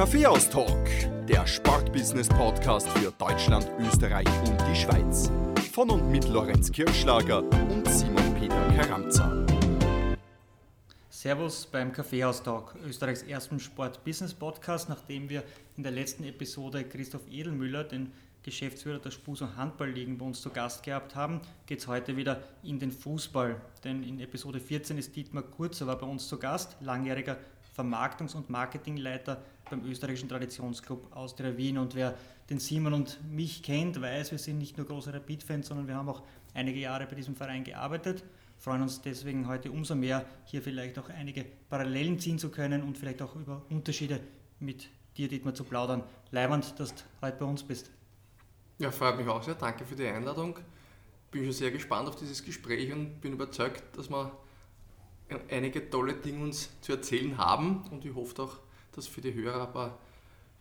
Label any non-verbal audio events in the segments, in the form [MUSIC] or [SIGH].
Kaffeehaus-Talk, der Sportbusiness-Podcast für Deutschland, Österreich und die Schweiz. Von und mit Lorenz Kirschlager und Simon Peter Karamza. Servus beim Kaffeehaus-Talk, Österreichs ersten Sport-Business-Podcast. Nachdem wir in der letzten Episode Christoph Edelmüller, den Geschäftsführer der Spus- und Handballligen bei uns zu Gast gehabt haben, geht es heute wieder in den Fußball. Denn in Episode 14 ist Dietmar Kurzer bei uns zu Gast, langjähriger Vermarktungs- und Marketingleiter beim österreichischen Traditionsclub Austria Wien. Und wer den Simon und mich kennt, weiß, wir sind nicht nur große Rapid-Fans, sondern wir haben auch einige Jahre bei diesem Verein gearbeitet. Freuen uns deswegen heute umso mehr, hier vielleicht auch einige Parallelen ziehen zu können und vielleicht auch über Unterschiede mit dir, Dietmar, zu plaudern. Leiband, dass du heute bei uns bist. Ja, freut mich auch sehr. Danke für die Einladung. Bin schon sehr gespannt auf dieses Gespräch und bin überzeugt, dass wir einige tolle Dinge uns zu erzählen haben und ich hoffe auch, dass für die Hörer ein paar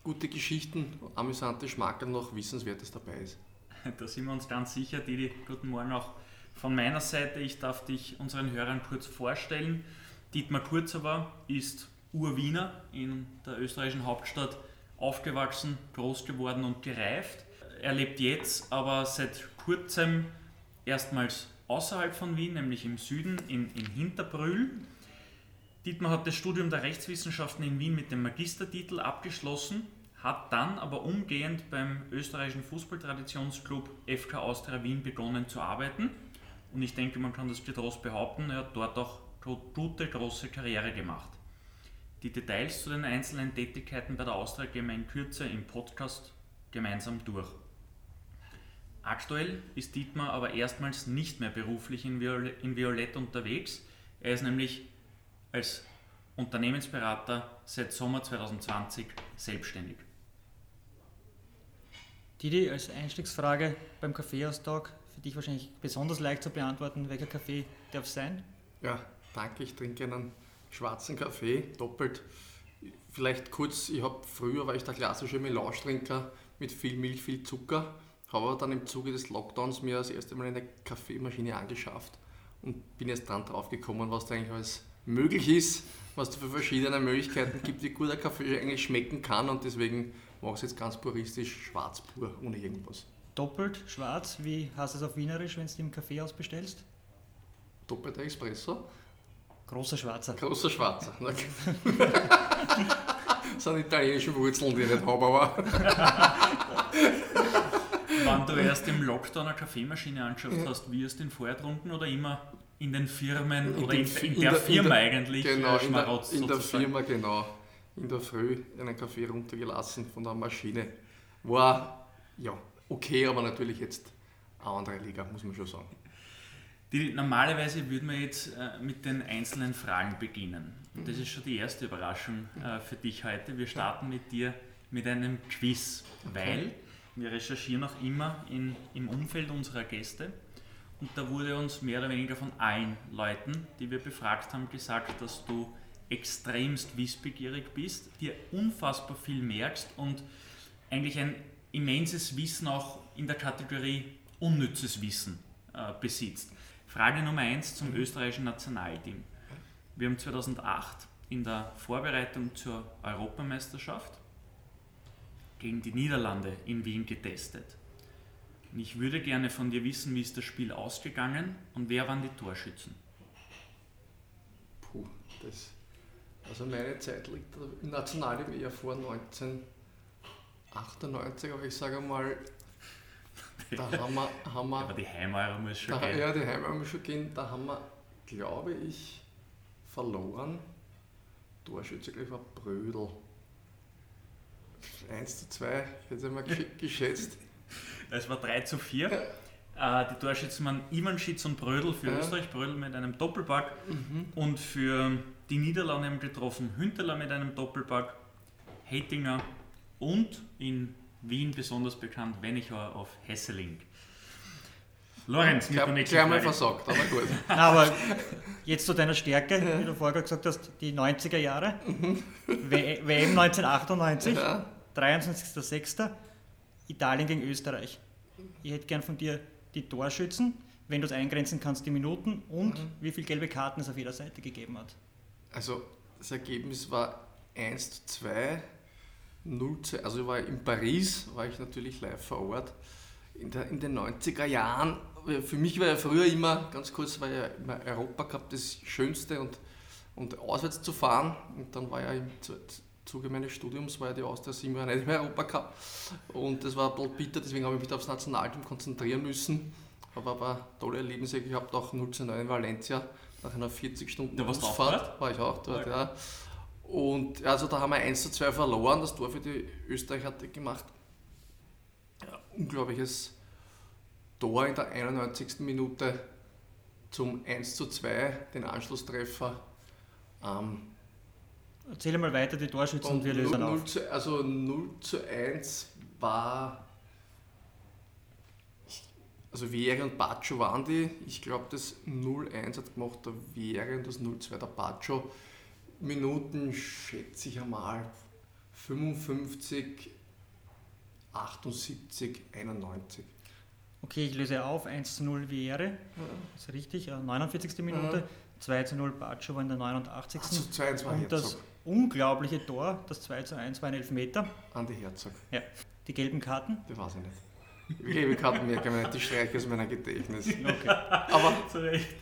gute Geschichten, amüsante Schmackel noch Wissenswertes dabei ist. [LAUGHS] Da sind wir uns ganz sicher. Didi, guten Morgen auch von meiner Seite. Ich darf dich unseren Hörern kurz vorstellen. Dietmar Kurzowa ist Urwiener in der österreichischen Hauptstadt aufgewachsen, groß geworden und gereift. Er lebt jetzt aber seit kurzem erstmals außerhalb von Wien, nämlich im Süden, in, in Hinterbrühl. Dietmar hat das Studium der Rechtswissenschaften in Wien mit dem Magistertitel abgeschlossen, hat dann aber umgehend beim österreichischen Fußballtraditionsclub FK Austria Wien begonnen zu arbeiten. Und ich denke, man kann das getrost behaupten, er hat dort auch gute, große Karriere gemacht. Die Details zu den einzelnen Tätigkeiten bei der Austria gehen wir in Kürze im Podcast gemeinsam durch. Aktuell ist Dietmar aber erstmals nicht mehr beruflich in, Viol in Violett unterwegs. Er ist nämlich als Unternehmensberater seit Sommer 2020 selbstständig. Didi, als Einstiegsfrage beim Kaffeehaustag, für dich wahrscheinlich besonders leicht zu beantworten, welcher Kaffee darf es sein? Ja, danke, ich trinke einen schwarzen Kaffee, doppelt. Vielleicht kurz, ich habe früher war ich der klassische Melange-Trinker mit viel Milch, viel Zucker, habe aber dann im Zuge des Lockdowns mir das erste Mal eine Kaffeemaschine angeschafft und bin jetzt dann drauf gekommen, was da eigentlich alles möglich ist, was es für verschiedene Möglichkeiten gibt, wie gut ein Kaffee eigentlich schmecken kann und deswegen mache ich es jetzt ganz puristisch, schwarz pur, ohne irgendwas. Doppelt, schwarz, wie heißt es auf Wienerisch, wenn du im Kaffeehaus bestellst? Doppelter Espresso? Großer Schwarzer. Großer Schwarzer. [LAUGHS] das sind italienische Wurzeln, die ich nicht habe, aber. [LAUGHS] Wann du erst im Lockdown eine Kaffeemaschine angeschafft hast, wie hast du den vorher getrunken oder immer in den Firmen In oder den in, in, der, der- Firma der- eigentlich Genau, äh, in der, in der? Firma, genau. In der Früh einen Kaffee runtergelassen von der Maschine. War ja okay, aber natürlich jetzt eine andere Liga, muss man schon sagen. Die, normalerweise würden wir jetzt äh, mit den einzelnen Fragen beginnen. Und das ist schon die erste Überraschung äh, für dich heute. Wir starten mit dir mit einem Quiz, weil wir recherchieren auch immer in, im Umfeld unserer Gäste. Und da wurde uns mehr oder weniger von allen Leuten, die wir befragt haben, gesagt, dass du extremst wissbegierig bist, dir unfassbar viel merkst und eigentlich ein immenses Wissen auch in der Kategorie unnützes Wissen äh, besitzt. Frage Nummer 1 zum österreichischen Nationalteam. Wir haben 2008 in der Vorbereitung zur Europameisterschaft gegen die Niederlande in Wien getestet. Und ich würde gerne von dir wissen, wie ist das Spiel ausgegangen und wer waren die Torschützen? Puh, das. Also meine Zeit liegt im Nationalteam eher vor 1998, aber ich sage mal, da [LAUGHS] haben wir, haben wir Aber die Heimeure muss schon Da, gehen. ja, die Heim haben wir schon gehen. Da haben wir, glaube ich, verloren. Torschütze, glaube ich, war Brödel. 1 zu 2, ich hätte mal gesch- geschätzt. Es war 3 zu 4. Äh, die Torschützen waren Ivanschitz und Brödel für Ja. Österreich, Brödel mit einem Doppelpack. Und für die Niederlande haben getroffen Hünteler mit einem Doppelpack, Hetinger und in Wien besonders bekannt Wenichauer auf Hesseling. Lorenz, mit der nächsten gleich mal Frage. versagt, aber gut. [LAUGHS] Aber jetzt zu deiner Stärke, wie du vorher gesagt hast, die 90er Jahre. WM 1998, Ja. 23.06. Italien gegen Österreich. Ich hätte gern von dir die Torschützen, wenn du es eingrenzen kannst, die Minuten und wie viele gelbe Karten es auf jeder Seite gegeben hat. Also das Ergebnis war 1 zu 2 0 also ich war in Paris, war ich natürlich live vor Ort. In, der, in den 90er Jahren, für mich war ja früher immer, ganz kurz, war ja immer Europacup das Schönste und, und auswärts zu fahren. Und dann war ja im Zuge meines Studiums, war ja die Austria 7 Jahre nicht im Europacup. Und das war total bitter, deswegen habe ich mich aufs Nationalteam konzentrieren müssen. Habe aber tolle Erlebnisse gehabt, auch 0 zu 9 in Valencia, nach einer 40 Stunden da Busfahrt. War ich auch dort, ja. ja. Und also da haben wir 1 zu 2 verloren. Das Tor für die Österreicher hat gemacht. Ja, unglaubliches Tor in der 91. Minute zum 1 zu 2, den Anschlusstreffer. Ähm, Erzähl mal weiter die Torschützen und wir lösen 0, auf. Zu, also 0 zu 1 war. Also Vieri und Baccio waren die. Ich glaube, das 0-1 hat gemacht der Vieri und das 0-2 der Baccio. Minuten schätze ich einmal 55, 78, 91. Okay, ich löse auf, 1 zu 0 wäre, ja. ist richtig, 49. Minute, ja. 2 zu 0 Baccio war in der 89. Also 2 zu 2 Und das unglaubliche Tor, das 2 zu 1 war ein Elfmeter. Andi Herzog. Ja. Die gelben Karten? Die weiß ich nicht. Die gelben Karten merke ich mir nicht, die streiche aus meiner Gedächtnis. [LAUGHS] Okay. Aber [LAUGHS] zu Recht.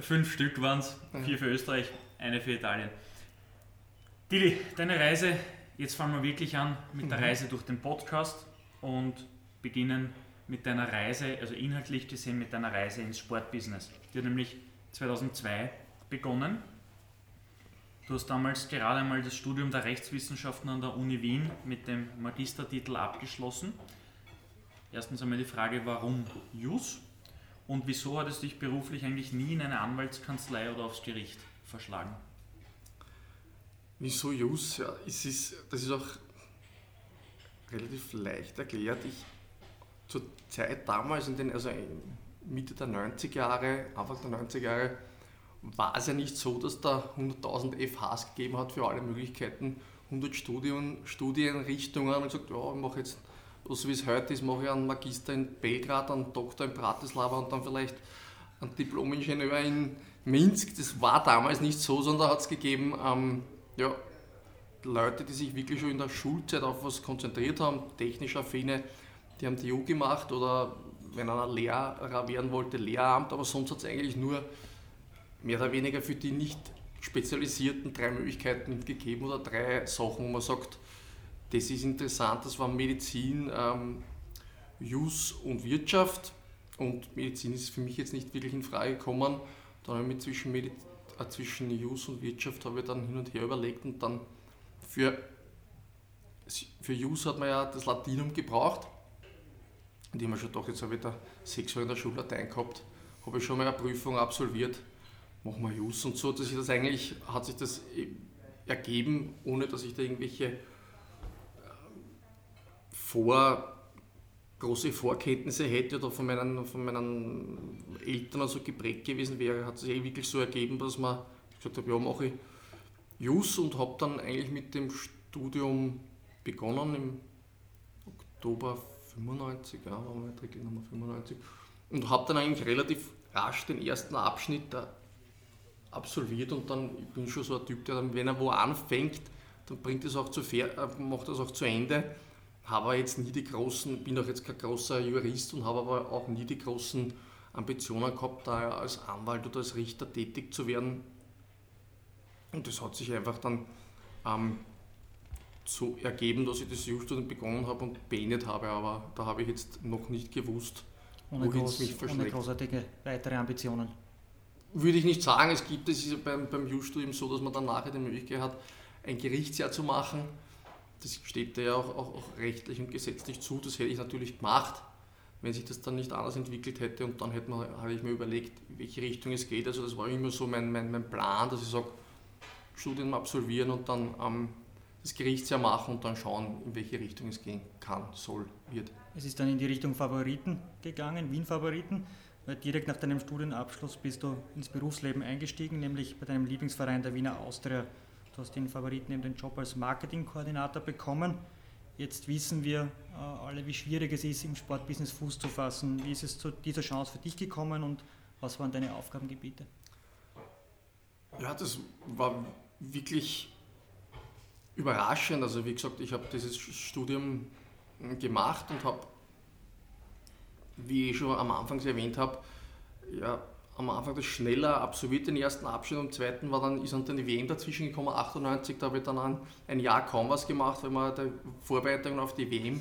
Fünf Stück waren es, vier für Österreich, eine für Italien. Dili, deine Reise, jetzt fangen wir wirklich an mit der mhm. Reise durch den Podcast und beginnen mit deiner Reise, also inhaltlich gesehen mit deiner Reise ins Sportbusiness. Die hat nämlich 2002 begonnen. Du hast damals gerade einmal das Studium der Rechtswissenschaften an der Uni Wien mit dem Magistertitel abgeschlossen. Erstens einmal die Frage, warum JUS und wieso hat es dich beruflich eigentlich nie in eine Anwaltskanzlei oder aufs Gericht verschlagen? Wieso Jus? Ja, es ist, das ist auch relativ leicht erklärt. Ich, zur Zeit damals, in den, also Mitte der 90er Jahre, Anfang der 90er Jahre, war es ja nicht so, dass da 100.000 FHs gegeben hat für alle Möglichkeiten, 100 Studien, Studienrichtungen und gesagt, ja, ich mache jetzt, so wie es heute ist, mache ich einen Magister in Belgrad, einen Doktor in Bratislava und dann vielleicht einen Diplom-Ingenieur in Minsk. Das war damals nicht so, sondern hat es gegeben, ähm, ja, Leute, die sich wirklich schon in der Schulzeit auf was konzentriert haben, technisch affine, die haben EU gemacht oder wenn einer Lehrer werden wollte, Lehramt, aber sonst hat es eigentlich nur mehr oder weniger für die nicht spezialisierten drei Möglichkeiten gegeben oder drei Sachen, wo man sagt, das ist interessant, das waren Medizin, ähm, Jus und Wirtschaft und Medizin ist für mich jetzt nicht wirklich in Frage gekommen. Dann habe ich mit zwischen Medizin äh, zwischen Jus und Wirtschaft habe ich dann hin und her überlegt und dann für, für Jus hat man ja das Latinum gebraucht. Und ich habe schon gedacht, jetzt habe ich da sechs Jahre in der Schule Latein gehabt, habe ich schon mal eine Prüfung absolviert, machen wir Jus und so, dass ich das eigentlich, hat sich das ergeben, ohne dass ich da irgendwelche ähm, vor große Vorkenntnisse hätte oder von meinen, von meinen Eltern also geprägt gewesen wäre, hat sich eh wirklich so ergeben, dass man gesagt habe, ja, mache ich Jus und habe dann eigentlich mit dem Studium begonnen im Oktober 95, ja, war Matrikel Nummer 95 und habe dann eigentlich relativ rasch den ersten Abschnitt da absolviert und dann, ich bin schon so ein Typ, der dann, wenn er wo anfängt, dann bringt es auch zu, äh, macht das auch zu Ende habe jetzt nie die großen, bin auch jetzt kein großer Jurist und habe aber auch nie die großen Ambitionen gehabt, da als Anwalt oder als Richter tätig zu werden. Und das hat sich einfach dann ähm, so ergeben, dass ich das Jurastudium begonnen habe und beendet habe, aber da habe ich jetzt noch nicht gewusst, ohne groß, es mich verschlägt. Ohne großartige weitere Ambitionen? Würde ich nicht sagen. Es gibt, es ist beim, beim Jurastudium so, dass man dann nachher die Möglichkeit hat, ein Gerichtsjahr zu machen das steht dir ja auch, auch, auch, rechtlich und gesetzlich zu. Das hätte ich natürlich gemacht, wenn sich das dann nicht anders entwickelt hätte. Und dann hätte man, habe ich mir überlegt, in welche Richtung es geht. Also das war immer so mein, mein, mein Plan, dass ich sage, Studien absolvieren und dann ähm, das Gerichtsjahr machen und dann schauen, in welche Richtung es gehen kann, soll, wird. Es ist dann in die Richtung Favoriten gegangen, Wien-Favoriten. Weil direkt nach deinem Studienabschluss bist du ins Berufsleben eingestiegen, nämlich bei deinem Lieblingsverein der Wiener Austria Du hast den Favoriten eben den Job als Marketingkoordinator bekommen. Jetzt wissen wir äh, alle, wie schwierig es ist, im Sportbusiness Fuß zu fassen. Wie ist es zu dieser Chance für dich gekommen und was waren deine Aufgabengebiete? Ja, das war wirklich überraschend. Also wie gesagt, ich habe dieses Studium gemacht und habe, wie ich schon am Anfang erwähnt habe, ja, am Anfang das schneller absolviert, den ersten Abschnitt, und im zweiten war dann, ist dann die WM dazwischen gekommen, 98, da habe ich dann ein, ein Jahr kaum was gemacht, weil wir die Vorbereitungen auf die WM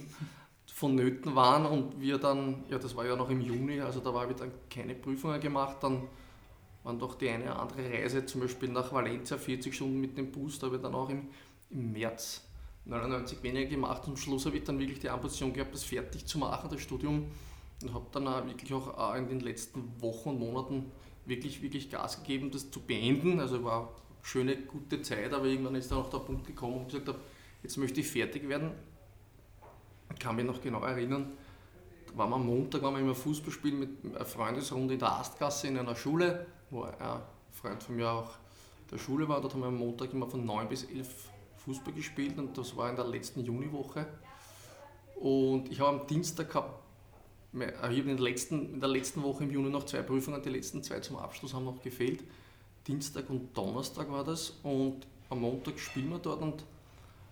vonnöten waren und wir dann, ja das war ja noch im Juni, also da habe ich dann keine Prüfungen gemacht, dann waren doch die eine oder andere Reise, zum Beispiel nach Valencia, 40 Stunden mit dem Bus, da habe ich dann auch im, im März 99 weniger gemacht am Schluss habe ich dann wirklich die Ambition gehabt, das fertig zu machen, das Studium und habe dann auch wirklich auch in den letzten Wochen und Monaten wirklich, wirklich Gas gegeben, das zu beenden. Also war eine schöne, gute Zeit, aber irgendwann ist dann auch der Punkt gekommen, wo ich gesagt habe, jetzt möchte ich fertig werden. Ich kann mich noch genau erinnern, da waren wir am Montag waren wir immer Fußball spielen mit einer Freundesrunde in der Astgasse in einer Schule, wo ein Freund von mir auch der Schule war. Dort haben wir am Montag immer von 9 bis 11 Fußball gespielt und das war in der letzten Juniwoche. Und ich habe am Dienstag gehabt ich habe in, letzten, in der letzten Woche im Juni noch zwei Prüfungen, die letzten zwei zum Abschluss haben noch gefehlt. Dienstag und Donnerstag war das und am Montag spielen wir dort und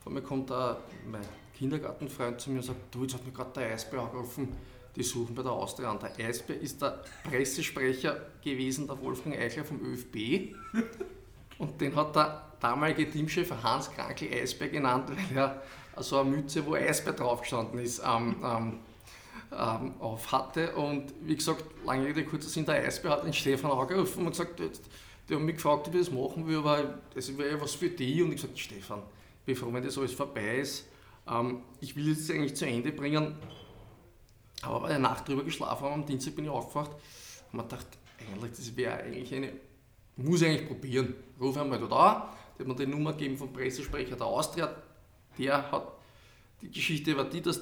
vor mir kommt da mein Kindergartenfreund zu mir und sagt, du, jetzt hat mir gerade der Eisbär angerufen, die suchen bei der Austria an. Der Eisbär ist der Pressesprecher gewesen, der Wolfgang Eichler vom ÖFB und den hat der damalige Teamchef Hans Krankel Eisbär genannt, weil er so eine Mütze, wo Eisbär draufgestanden ist, ähm, ähm, ähm, auf hatte. Und wie gesagt, lange Rede, kurzer Sinn, der Eisbär hat den Stefan angerufen und gesagt, die haben mich gefragt, ob ich das machen will, aber das wäre ja was für die. Und ich gesagt, Stefan, froh, wenn das alles vorbei ist. Ähm, ich will jetzt eigentlich zu Ende bringen. Aber bei der Nacht drüber geschlafen haben, am Dienstag bin ich aufgewacht und mir gedacht, eigentlich, das wäre eigentlich eine, muss ich eigentlich probieren. Ruf einmal der hat mir die Nummer gegeben vom Pressesprecher der Austria. Der hat, die Geschichte war die, dass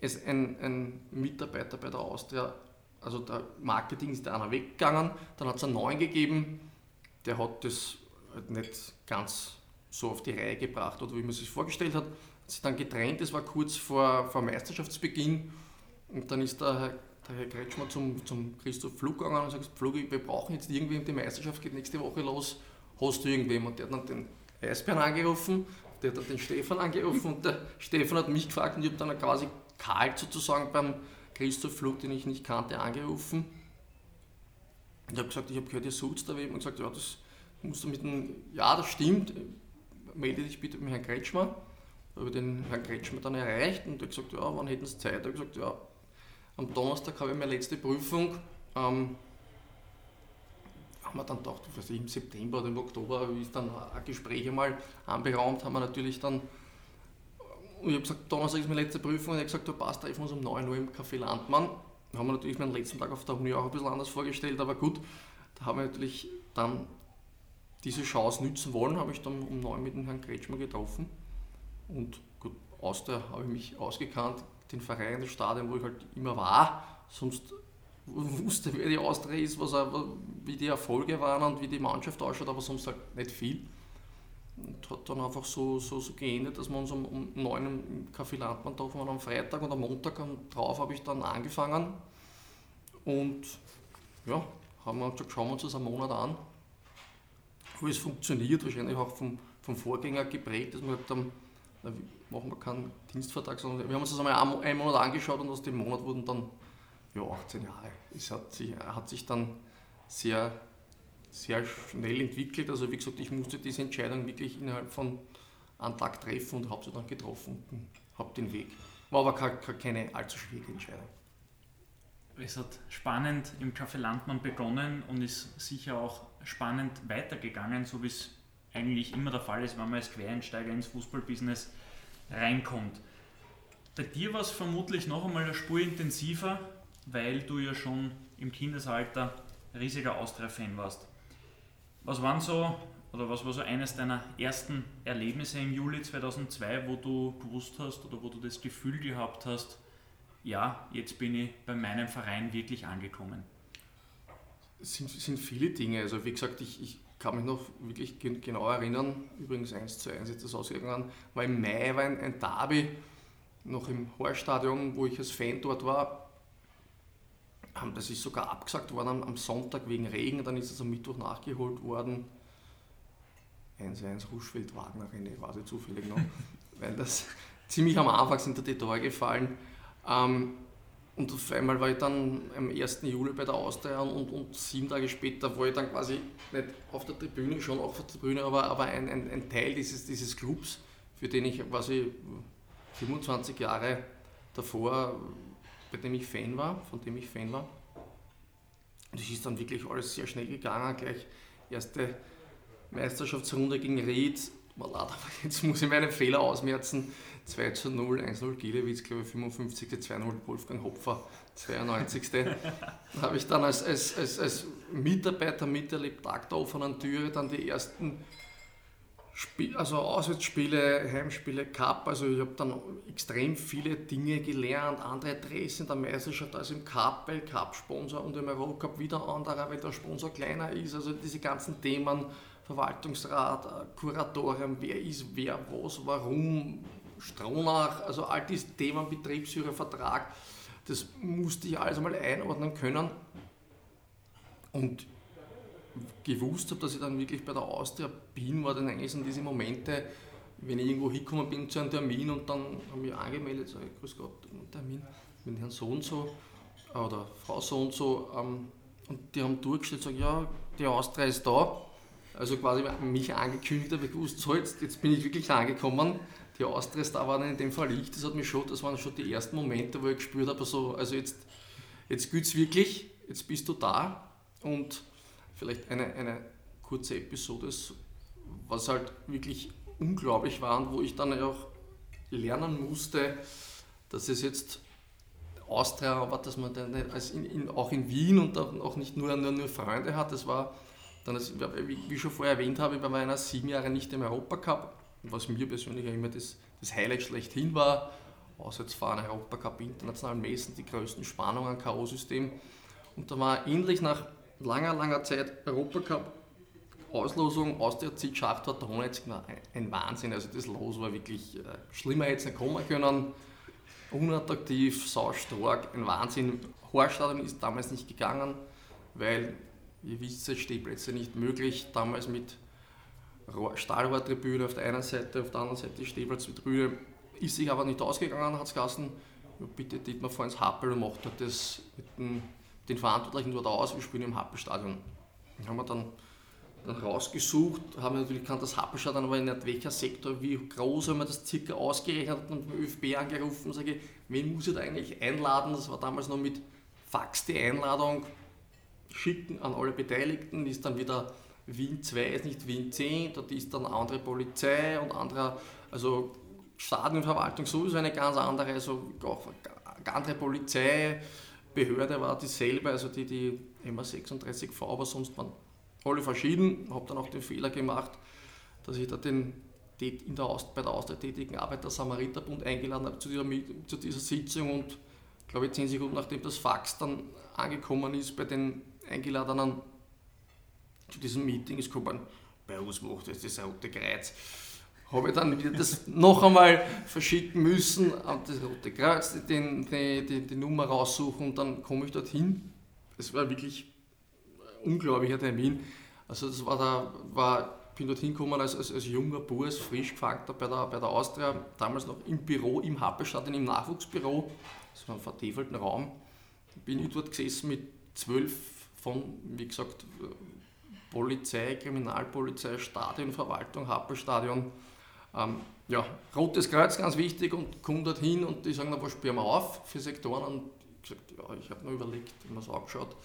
es ein, ein Mitarbeiter bei der Austria, also der Marketing ist einer weggegangen, dann hat es einen neuen gegeben, der hat das halt nicht ganz so auf die Reihe gebracht oder wie man sich vorgestellt hat. Hat sich dann getrennt, das war kurz vor, vor Meisterschaftsbeginn und dann ist der Herr, der Herr Kretschmer zum, zum Christoph Flug gegangen und sagt, Flug, wir brauchen jetzt irgendwie, die Meisterschaft geht nächste Woche los, hast du irgendwem? Und der hat dann den Eisbären angerufen, der hat dann den Stefan angerufen und der Stefan hat mich gefragt und ich habe dann quasi kalt sozusagen beim Christoph Flug, den ich nicht kannte, angerufen. Ich habe gesagt, ich habe gehört, ihr sucht da wem und gesagt, ja, das musst du mit dem, ja, das stimmt, melde dich bitte mit Herrn Kretschmer. Habe den Herrn Kretschmer dann erreicht und er gesagt, ja, wann hätten Sie Zeit? Ich habe gesagt, ja, am Donnerstag habe ich meine letzte Prüfung. Ähm, haben wir dann ich, im September oder im Oktober, ist dann ein Gespräch einmal anberaumt, haben wir natürlich dann ich habe gesagt, Donnerstag ist meine letzte Prüfung und er hat gesagt, du passt, treffen wir uns um 9 Uhr im Café Landmann. Da haben wir natürlich meinen letzten Tag auf der Uni auch ein bisschen anders vorgestellt, aber gut, da haben wir natürlich dann diese Chance nützen wollen, habe ich dann um 9 mit dem Herrn Kretschmer getroffen. Und gut, aus der habe ich mich ausgekannt, den Verein, das Stadion, wo ich halt immer war, sonst wusste, wer die Austria ist, was, wie die Erfolge waren und wie die Mannschaft ausschaut, aber sonst halt nicht viel. Und hat dann einfach so, so, so geendet, dass wir uns um, um 9 im Café Landmann getroffen haben am Freitag und am Montag und drauf habe ich dann angefangen. Und ja, haben wir gesagt, schauen wir uns das einen Monat an. Wie es funktioniert, wahrscheinlich auch vom, vom Vorgänger geprägt, dass wir gesagt haben, machen wir keinen Dienstvertrag, sondern wir haben uns das einmal einen Monat angeschaut und aus dem Monat wurden dann ja, 18 Jahre. Es hat sich, hat sich dann sehr sehr schnell entwickelt. Also wie gesagt, ich musste diese Entscheidung wirklich innerhalb von einem Tag treffen und habe sie dann getroffen und habe den Weg. War aber keine allzu schwierige Entscheidung. Es hat spannend im Café Landmann begonnen und ist sicher auch spannend weitergegangen, so wie es eigentlich immer der Fall ist, wenn man als Quereinsteiger ins Fußballbusiness reinkommt. Bei dir war es vermutlich noch einmal eine Spur intensiver, weil du ja schon im Kindesalter riesiger Austria-Fan warst. Was waren so, oder was war so eines deiner ersten Erlebnisse im Juli 2002, wo du gewusst hast oder wo du das Gefühl gehabt hast, ja, jetzt bin ich bei meinem Verein wirklich angekommen? Es sind, sind viele Dinge. Also wie gesagt, ich, ich kann mich noch wirklich genau erinnern, übrigens 1 zu 1 ist das ausgegangen, war im Mai war ein, ein Derby, noch im Horststadion, wo ich als Fan dort war, das ist sogar abgesagt worden am, Sonntag wegen Regen, dann ist es am Mittwoch nachgeholt worden. 1-1 Ruschfeld-Wagner René, weiß ich zufällig noch, [LAUGHS] weil das ziemlich am Anfang sind da die Tore gefallen. Ähm, und auf einmal war ich dann am 1. Juli bei der Austria und, und, sieben Tage später war ich dann quasi nicht auf der Tribüne, schon auf der Tribüne, aber, aber ein, ein, ein Teil dieses, dieses Clubs, für den ich quasi 25 Jahre davor, bei dem ich Fan war, von dem ich Fan war. Und es ist dann wirklich alles sehr schnell gegangen, gleich erste Meisterschaftsrunde gegen Ried. [LAUGHS] Jetzt muss ich meinen Fehler ausmerzen. 2 zu 0, 1 0 Gielewitz, glaube ich, 55. 2 0 Wolfgang Hopfer, 92. [LAUGHS] da habe ich dann als, als, als, als Mitarbeiter miterlebt, Tag der offenen Türe, dann die ersten Spiel, also Auswärtsspiele, Heimspiele, Cup, also ich habe dann extrem viele Dinge gelernt, andere Drehs in der Meisterschaft als im Cup, weil Cup-Sponsor und im Eurocup wieder anderer, weil der Sponsor kleiner ist, also diese ganzen Themen, Verwaltungsrat, Kuratorium, wer ist wer, was, warum, Stronach, also all diese Themen, Betriebsführervertrag, das musste ich alles einmal einordnen können. Und gewusst habe, dass ich dann wirklich bei der Austria bin, war dann eigentlich so diese Momente, wenn ich irgendwo hingekommen bin zu einem Termin und dann habe ich angemeldet, sage ich, grüß Gott, Termin mit Herrn so und so oder Frau so und so ähm, und die haben durchgestellt, sagen, ja, die Austria ist da, also quasi mich angekündigt, habe ich gewusst, so jetzt, jetzt bin ich wirklich angekommen, die Austria ist da, war dann in dem Fall ich, das hat mich schon, das waren schon die ersten Momente, wo ich gespürt habe, so, also jetzt, jetzt gilt es wirklich, jetzt bist du da. Und vielleicht eine, eine kurze Episode, was halt wirklich unglaublich war und wo ich dann auch lernen musste, dass es jetzt Austria war, dass man dann als in, in, auch in Wien und auch nicht nur, nur, nur Freunde hat. Das war dann, wie ich schon vorher erwähnt habe, bei meiner sieben Jahre nicht im Europacup, was mir persönlich ja immer das, das Highlight schlechthin war. Auswärtsfahren, Europacup, internationalen Messen, die größten Spannungen, K.O.-System. Und da war ähnlich nach langer, langer Zeit Europacup, Auslosung, Austria zieht Schacht war Donetsk, ein Wahnsinn. Also das Los war wirklich äh, schlimmer hätte es nicht kommen können. Unattraktiv, saustark, ein Wahnsinn. Horstadion ist damals nicht gegangen, weil, ihr wisst, Stehplätze nicht möglich. Damals mit Stahlrohrtribüne auf der einen Seite, auf der anderen Seite Stehplatztribüne. Ist sich aber nicht ausgegangen, hat es geheißen. Bitte Dietmar, ins Happel und macht das mit dem den Verantwortlichen dort aus, wir spielen im Happelstadion. Haben wir dann, dann rausgesucht, haben wir natürlich gekannt, das Happelstadion, aber nicht welcher Sektor, wie groß haben wir das circa ausgerechnet und beim ÖFB angerufen, sage ich, wen muss ich da eigentlich einladen? Das war damals noch mit Fax die Einladung, schicken an alle Beteiligten, ist dann wieder Wien 2, ist nicht Wien 10, dort ist dann andere Polizei und andere, also Stadionverwaltung sowieso eine ganz andere, also auch andere Polizei, Behörde war dieselbe, also die, die MA36V, aber sonst waren alle verschieden. Habe dann auch den Fehler gemacht, dass ich da den in der Aust bei der Austria tätigen Arbeiter-Samariterbund eingeladen habe zu dieser, zu dieser Sitzung und glaube ich zehn Sekunden nachdem das Fax dann angekommen ist bei den Eingeladenen zu diesem Meeting ist gekommen, bei uns macht das das Rote Kreuz habe ich dann wieder das noch einmal verschicken müssen, an das Rote Kreuz die, die, die, die Nummer raussuchen und dann komme ich dorthin. Es war wirklich ein unglaublicher Termin. Also das war da, war, bin dorthin gekommen als, als, als junger Burs, frisch gefangen bei der, bei der Austria, damals noch im Büro, im Happelstadt, im Nachwuchsbüro, das war ein vertäfelten Raum. Bin ich dort gesessen mit zwölf von, wie gesagt, Polizei, Kriminalpolizei, Stadion, Verwaltung, Happelstadion, ähm, ja, Rotes Kreuz ganz wichtig und komme dorthin und die sagen, dann, was sperren wir auf für Sektoren? Und ich gesagt, ja, ich habe mir überlegt, wenn man es angeschaut,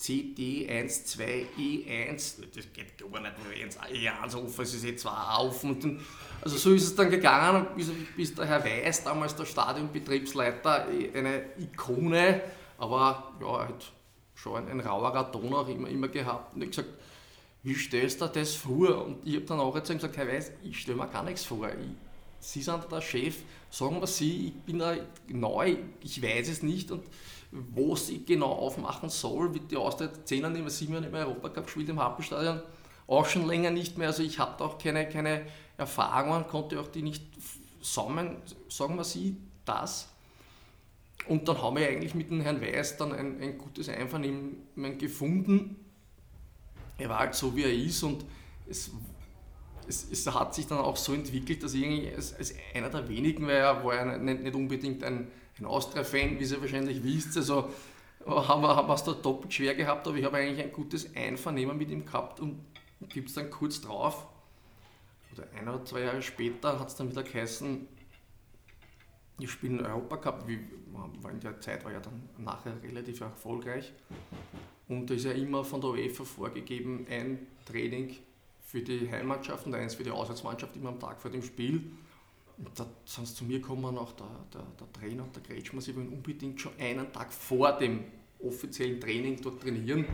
CD12E1, das geht gar nicht, E1 offen, es ist jetzt zwar auf. Und dann, also so ist es dann gegangen, bis, bis der Herr Weiß, damals der Stadionbetriebsleiter, eine Ikone, aber ja, er hat schon ein, ein rauerer Ton auch immer, immer gehabt. Und ich gesagt, wie stellst du das vor? Und ich habe dann auch gesagt, Herr Weiß, ich stelle mir gar nichts vor. Ich, Sie sind der Chef, sagen wir Sie, ich bin da neu, ich weiß es nicht und was ich genau aufmachen soll, wird die Austria 10 Jahre, nicht 7 Jahre im Europacup gespielt im Happelstadion, auch schon länger nicht mehr. Also ich habe auch keine, keine Erfahrungen, konnte auch die nicht sammeln, sagen wir Sie das. Und dann haben wir eigentlich mit dem Herrn Weiß dann ein, ein gutes Einvernehmen gefunden er war halt so, wie er ist und es, es, es, hat sich dann auch so entwickelt, dass ich als, als einer der wenigen war, ja, war ja nicht, nicht unbedingt ein, ein Austria-Fan, wie ihr wahrscheinlich wisst. Also haben wir, es da doppelt schwer gehabt, aber ich habe eigentlich ein gutes Einvernehmen mit ihm gehabt und gibt es dann kurz drauf, oder ein oder zwei Jahre später, hat es dann wieder geheißen, ich spiele einen Europacup, wie, war in der Zeit war ja dann nachher relativ erfolgreich. Und da ist ja immer von der UEFA vorgegeben, ein Training für die Heimmannschaft und eins für die Auswärtsmannschaft immer am Tag vor dem Spiel. Und da sind sie zu mir gekommen, auch der, der, der Trainer und der Kretschmer, sie wollen unbedingt schon einen Tag vor dem offiziellen Training dort trainieren.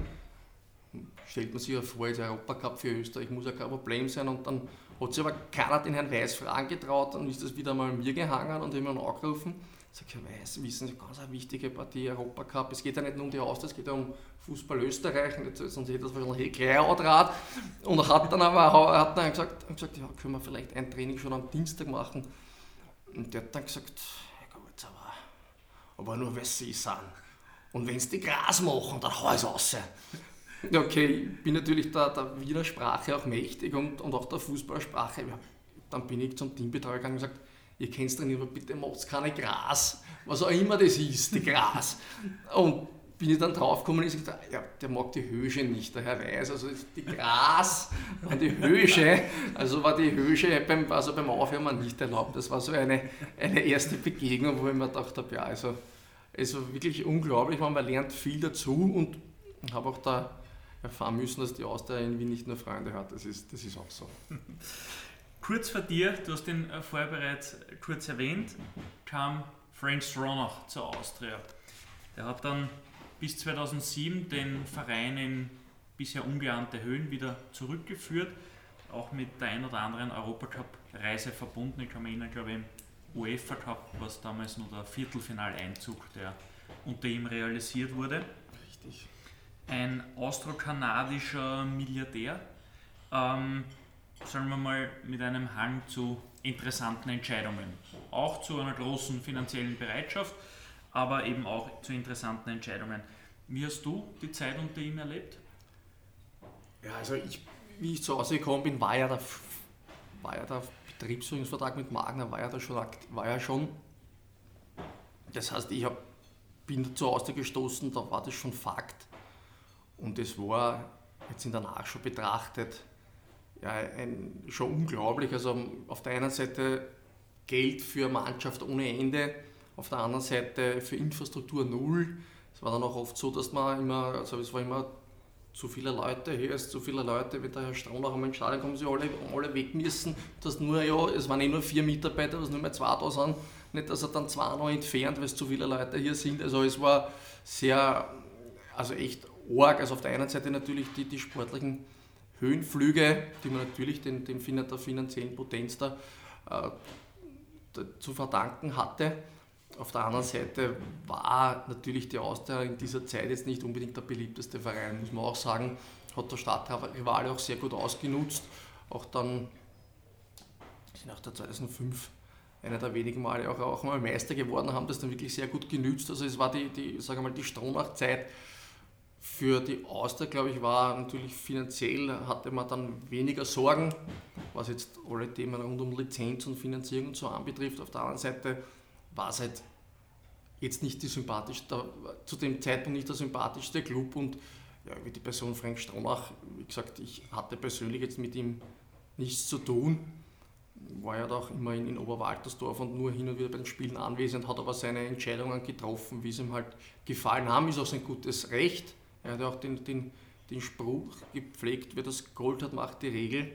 Stellt man sich ja vor, jetzt Europacup für Österreich muss ja kein Problem sein und dann hat sich aber keiner den Herrn Weiß fragen getraut, dann ist das wieder mal mir gehangen und immer angerufen. Sag Herr Weiß, wissen Sie, ganz eine wichtige Partie, Europacup. Es geht ja nicht nur um die Austria, es geht ja um Fußball Österreich, sonst hätte das wahrscheinlich andraht. Und hat dann aber hat dann gesagt, gesagt, ja, können wir vielleicht ein Training schon am Dienstag machen. Und der hat dann gesagt, ja gut, aber, aber nur weil sie sind. Und wenn sie die Gras machen, dann hau es raus. Okay, ich bin natürlich der, der Wiener auch mächtig und, und auch der Fußballsprache. Dann bin ich zum Teambetreuer gegangen und gesagt, ihr kennt trainieren, aber bitte macht keine Gras, was auch immer das ist, die Gras. Und bin ich dann draufgekommen und ich gesagt, ja, der mag die Hösche nicht, der Herr Weiß, also die Gras und die Hösche, also war die Hösche beim, also beim Aufhören nicht erlaubt. Das war so eine, eine erste Begegnung, wo ich mir gedacht habe, ja, also es war wirklich unglaublich, man lernt viel dazu und habe auch da erfahren müssen, dass die Austria Wien nicht nur Freunde hat. Das ist, das ist auch so. [LAUGHS] Kurz vor dir, du hast ihn äh, vorher bereits kurz erwähnt, kam Frank Stronach zur Austria. Der hat dann bis 2007 den Verein in bisher ungeahnte Höhen wieder zurückgeführt, auch mit der ein oder anderen Europacup-Reise verbunden. Ich kann mich erinnern, glaube ich, im UEFA Cup war es damals nur der Viertelfinaleinzug, der unter ihm realisiert wurde. Richtig ein austro-kanadischer Milliardär, ähm, sagen wir mal, mit einem Hang zu interessanten Entscheidungen. Auch zu einer großen finanziellen Bereitschaft, aber eben auch zu interessanten Entscheidungen. Wie hast du die Zeit unter ihm erlebt? Ja, also ich, wie ich zu Hause gekommen bin, war ja der, war ja der Betriebsführungsvertrag mit Magner, war ja, da schon, war ja schon. Das heißt, ich hab, bin zu Hause gestoßen, da war das schon Fakt. Und es war jetzt in der Nachschau betrachtet ja, ein, schon unglaublich. Also auf der einen Seite Geld für Mannschaft ohne Ende, auf der anderen Seite für Infrastruktur null. Es war dann auch oft so, dass man immer, also es war immer zu viele Leute, hier ist zu viele Leute, wenn der Herr Stronach einmal ins Stadion kommen, sie alle, alle weg müssen, dass nur, ja, es waren eh nur vier Mitarbeiter, dass nur mehr zwei da sind, nicht, dass er dann zwei noch entfernt, weil es zu viele Leute hier sind, also es war sehr, also echt arg. Also auf der einen Seite natürlich die, die sportlichen Höhenflüge, die man natürlich den, dem, der finanziellen Potenz da, äh, zu verdanken hatte. Auf der anderen Seite war natürlich die Austria in dieser Zeit jetzt nicht unbedingt der beliebteste Verein, muss man auch sagen. Hat der Stadtrivale auch sehr gut ausgenutzt. Auch dann nach der 2005 einer der wenigen Male auch, auch mal Meister geworden, haben das dann wirklich sehr gut genützt. Also es war die, die, sage mal, die Stronach-Zeit für die Austria, glaube ich, war natürlich finanziell, hatte man dann weniger Sorgen, was jetzt alle Themen rund um Lizenz und Finanzierung und so anbetrifft. Auf der anderen Seite war es halt jetzt nicht die sympathischste, zu dem Zeitpunkt nicht der sympathischste Club und ja, wie die Person Frank Stronach, wie gesagt, ich hatte persönlich jetzt mit ihm nichts zu tun, war ja auch immer in, in Oberwaltersdorf und nur hin und wieder bei den Spielen anwesend, hat aber seine Entscheidungen getroffen, wie es ihm halt gefallen haben, ist auch sein gutes Recht er hat auch den, den, den Spruch gepflegt, wer das Gold hat, macht die Regel.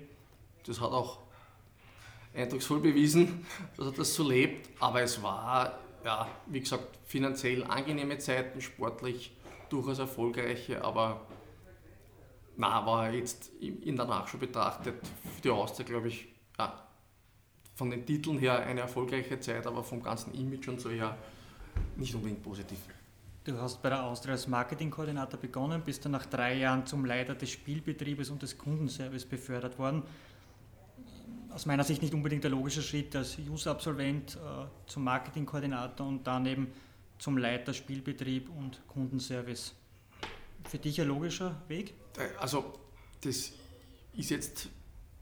Das hat auch eindrucksvoll bewiesen, dass er das so lebt. Aber es war, ja, wie gesagt, finanziell angenehme Zeiten, sportlich durchaus erfolgreiche, aber na, war jetzt in der Nachschau betrachtet für die Austria, glaube ich, ja, von den Titeln her eine erfolgreiche Zeit, aber vom ganzen Image und so her nicht unbedingt positiv. Du hast bei der Austria als Marketingkoordinator begonnen, bist dann nach drei Jahren zum Leiter des Spielbetriebes und des Kundenservice befördert worden. Aus meiner Sicht nicht unbedingt der logische Schritt als User-Absolvent äh, zum Marketingkoordinator und dann eben zum Leiter Spielbetrieb und Kundenservice. Für dich ein logischer Weg? Also, das ist jetzt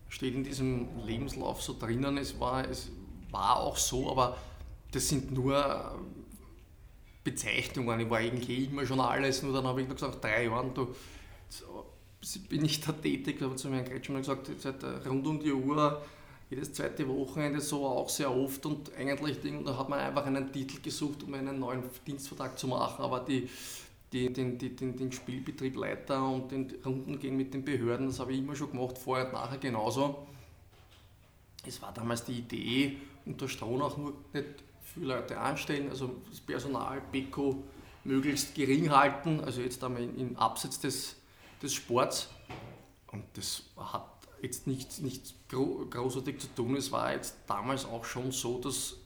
steht in diesem Lebenslauf so drinnen. Es war, es war auch so, aber das sind nur Bezeichnungen. Ich war eigentlich immer schon alles, nur dann habe ich noch gesagt, drei Jahren, du, bin ich da tätig, habe zu Herrn Kretschmann gesagt, seit rund um die Uhr, jedes zweite Wochenende so auch sehr oft und eigentlich da hat man einfach einen Titel gesucht, um einen neuen Dienstvertrag zu machen, aber die, den, den, den Spielbetrieb leiter und den Runden gehen mit den Behörden, das habe ich immer schon gemacht, vorher und nachher genauso. Es war damals die Idee, unter Stronach nur nicht viele Leute anstellen, also das Personal, Beko möglichst gering halten, also jetzt einmal im Abseits des, des Sports. Und das hat jetzt nichts, nichts großartig zu tun. Es war jetzt damals auch schon so, dass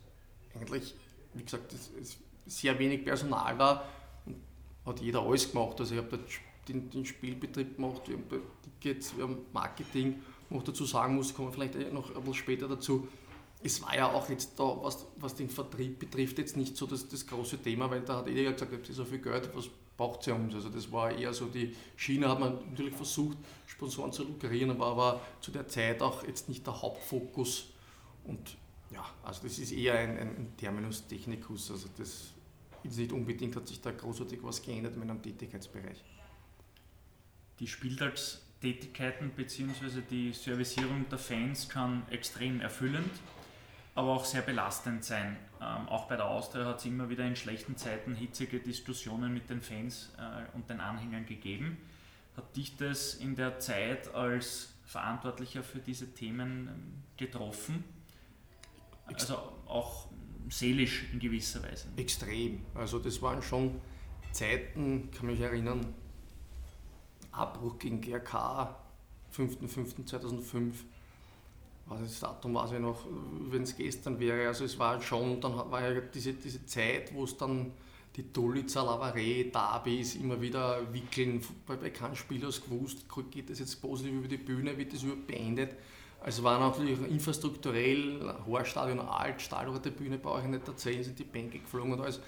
eigentlich, wie gesagt, es sehr wenig Personal war und hat jeder alles gemacht. Also ich habe den, den, Spielbetrieb gemacht, wir haben Tickets, wir haben Marketing, noch dazu sagen muss, kommen wir vielleicht noch ein bisschen später dazu es war ja auch jetzt da, was, was den Vertrieb betrifft, jetzt nicht so das, das große Thema, weil da hat jeder gesagt, ihr habt so viel Geld, was braucht sie uns? Also das war eher so die Schiene, hat man natürlich versucht, Sponsoren zu lukrieren, aber war zu der Zeit auch jetzt nicht der Hauptfokus. Und ja, also das ist eher ein, ein Terminus technicus, also das ist nicht unbedingt, hat sich da großartig was geändert in meinem Tätigkeitsbereich. Die Spieltagstätigkeiten bzw. die Servicierung der Fans kann extrem erfüllend aber auch sehr belastend sein. Ähm, auch bei der Austria hat es immer wieder in schlechten Zeiten hitzige Diskussionen mit den Fans äh, und den Anhängern gegeben. Hat dich das in der Zeit als Verantwortlicher für diese Themen ähm, getroffen? Also auch seelisch in gewisser Weise. Extrem. Also das waren schon Zeiten, kann mich erinnern, Abbruch gegen GRK, 5.5.2005 was das Datum weiß ich noch, wenn es gestern wäre. Also es war schon, dann war ja diese, diese Zeit, wo es dann die Dulitzer Lavare, Derbys immer wieder wickeln, weil bei keinem Spieler gewusst, geht das jetzt positiv über die Bühne, wird das überhaupt beendet. Also war natürlich infrastrukturell, Horstadion alt, Stahlrote Bühne brauche ich nicht erzählen, sind die Bänke geflogen und alles.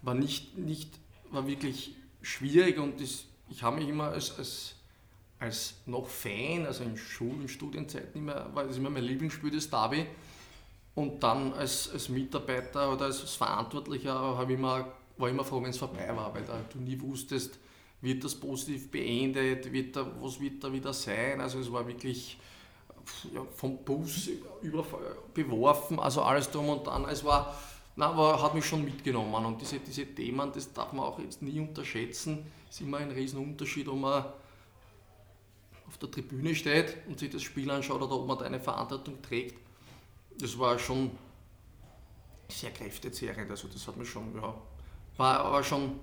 War nicht, nicht war wirklich schwierig und das, ich habe mich immer als, als als noch Fan, also in Schul- und Studienzeiten immer, war das immer mein Lieblingsspiel, das Derby. Und dann als, als Mitarbeiter oder als Verantwortlicher war ich immer froh, wenn es vorbei war, weil da du nie wusstest, wird das positiv beendet, wird da, was wird da wieder sein. Also es war wirklich ja, vom Bus über, also alles drum und dran. Es war, na, aber hat mich schon mitgenommen und diese, diese Themen, das darf man auch jetzt nie unterschätzen. Ist immer ein Riesenunterschied, ob man auf der Tribüne steht und sich das Spiel anschaut oder ob man da eine Verantwortung trägt. Das war schon sehr kräftezehrend. Also das hat mich schon, ja, war aber schon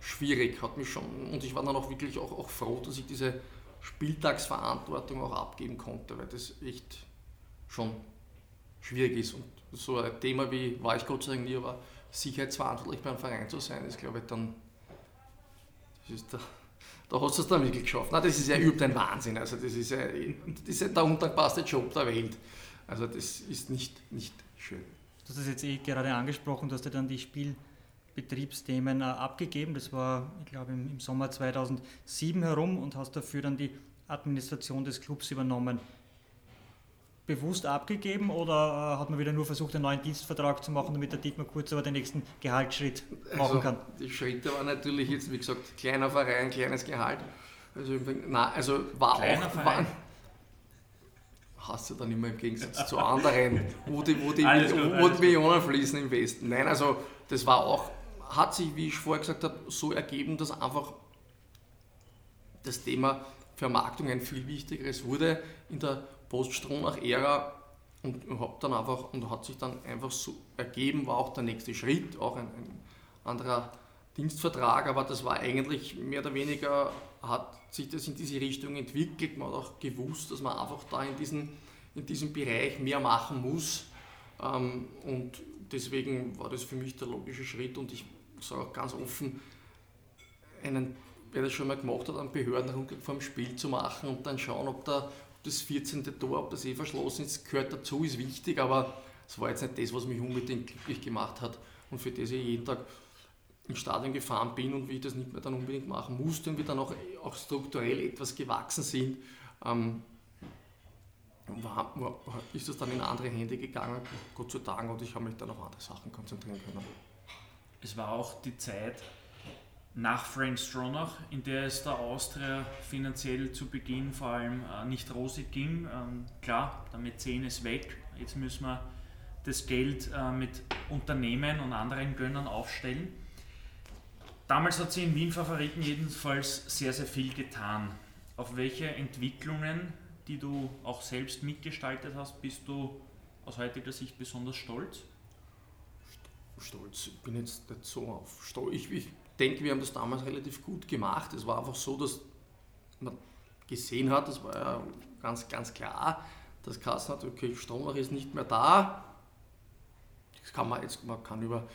schwierig, hat mich schon, und ich war dann auch wirklich auch, auch froh, dass ich diese Spieltagsverantwortung auch abgeben konnte, weil das echt schon schwierig ist. Und so ein Thema wie, war ich Gott sei Dank nie, aber sicherheitsverantwortlich beim Verein zu sein, ist glaube ich dann, das ist der da hast du es dann wirklich geschafft. Nein, das ist ja überhaupt ein Wahnsinn. Also das ist, ja, das ist ja der undankbarste Job der Welt. Also das ist nicht, nicht schön. Du hast das jetzt eh gerade angesprochen, du hast ja dann die Spielbetriebsthemen äh, abgegeben. Das war, ich glaube, im Sommer 2007 herum und hast dafür dann die Administration des Clubs übernommen bewusst abgegeben oder äh, hat man wieder nur versucht, einen neuen Dienstvertrag zu machen, damit der Dietmar Kurz aber den nächsten Gehaltsschritt machen also, kann? Die Schritte waren natürlich jetzt, wie gesagt, kleiner Verein, kleines Gehalt. Also, na, also war kleiner auch. Verein. hast du dann immer im Gegensatz zu anderen, wo die, wo die, wo die Millionen fließen im Westen. Nein, also das war auch, hat sich, wie ich vorher gesagt habe, so ergeben, dass einfach das Thema Vermarktung ein viel wichtigeres wurde. In der Post-Stronach-Ära und habe dann einfach und hat sich dann einfach so ergeben, war auch der nächste Schritt, auch ein, ein, anderer Dienstvertrag, aber das war eigentlich mehr oder weniger, hat sich das in diese Richtung entwickelt. Man hat auch gewusst, dass man einfach da in, diesen, in diesem Bereich mehr machen muss ähm, und deswegen war das für mich der logische Schritt und ich sage auch ganz offen, einen, wer das schon mal gemacht hat, einen Behördenrundgang vor dem Spiel zu machen und dann schauen, ob da das 14. Tor, ob das eh verschlossen ist, gehört dazu, ist wichtig, aber es war jetzt nicht das, was mich unbedingt glücklich gemacht hat und für das ich jeden Tag im Stadion gefahren bin und wie ich das nicht mehr dann unbedingt machen musste und wir dann auch, auch strukturell etwas gewachsen sind. Ähm, war, war, ist das dann in andere Hände gegangen, Gott sei Dank, und ich habe mich dann auf andere Sachen konzentrieren können. Es war auch die Zeit nach Frank Stronach, in der es der Austria finanziell zu Beginn vor allem äh, nicht rosig ging. Ähm, klar, der Mäzen ist weg, jetzt müssen wir das Geld äh, mit Unternehmen und anderen Gönnern aufstellen. Damals hat sie in Wien Favoriten jedenfalls sehr, sehr viel getan. Auf welche Entwicklungen, die du auch selbst mitgestaltet hast, bist du aus heutiger Sicht besonders stolz? Stolz, ich bin jetzt nicht so auf stolz. Ich, ich denke, wir haben das damals relativ gut gemacht. Es war einfach so, dass man gesehen hat, das war ja ganz, ganz klar, dass Kassen hat, okay, Stromach ist nicht mehr da. Das kann man jetzt, man kann über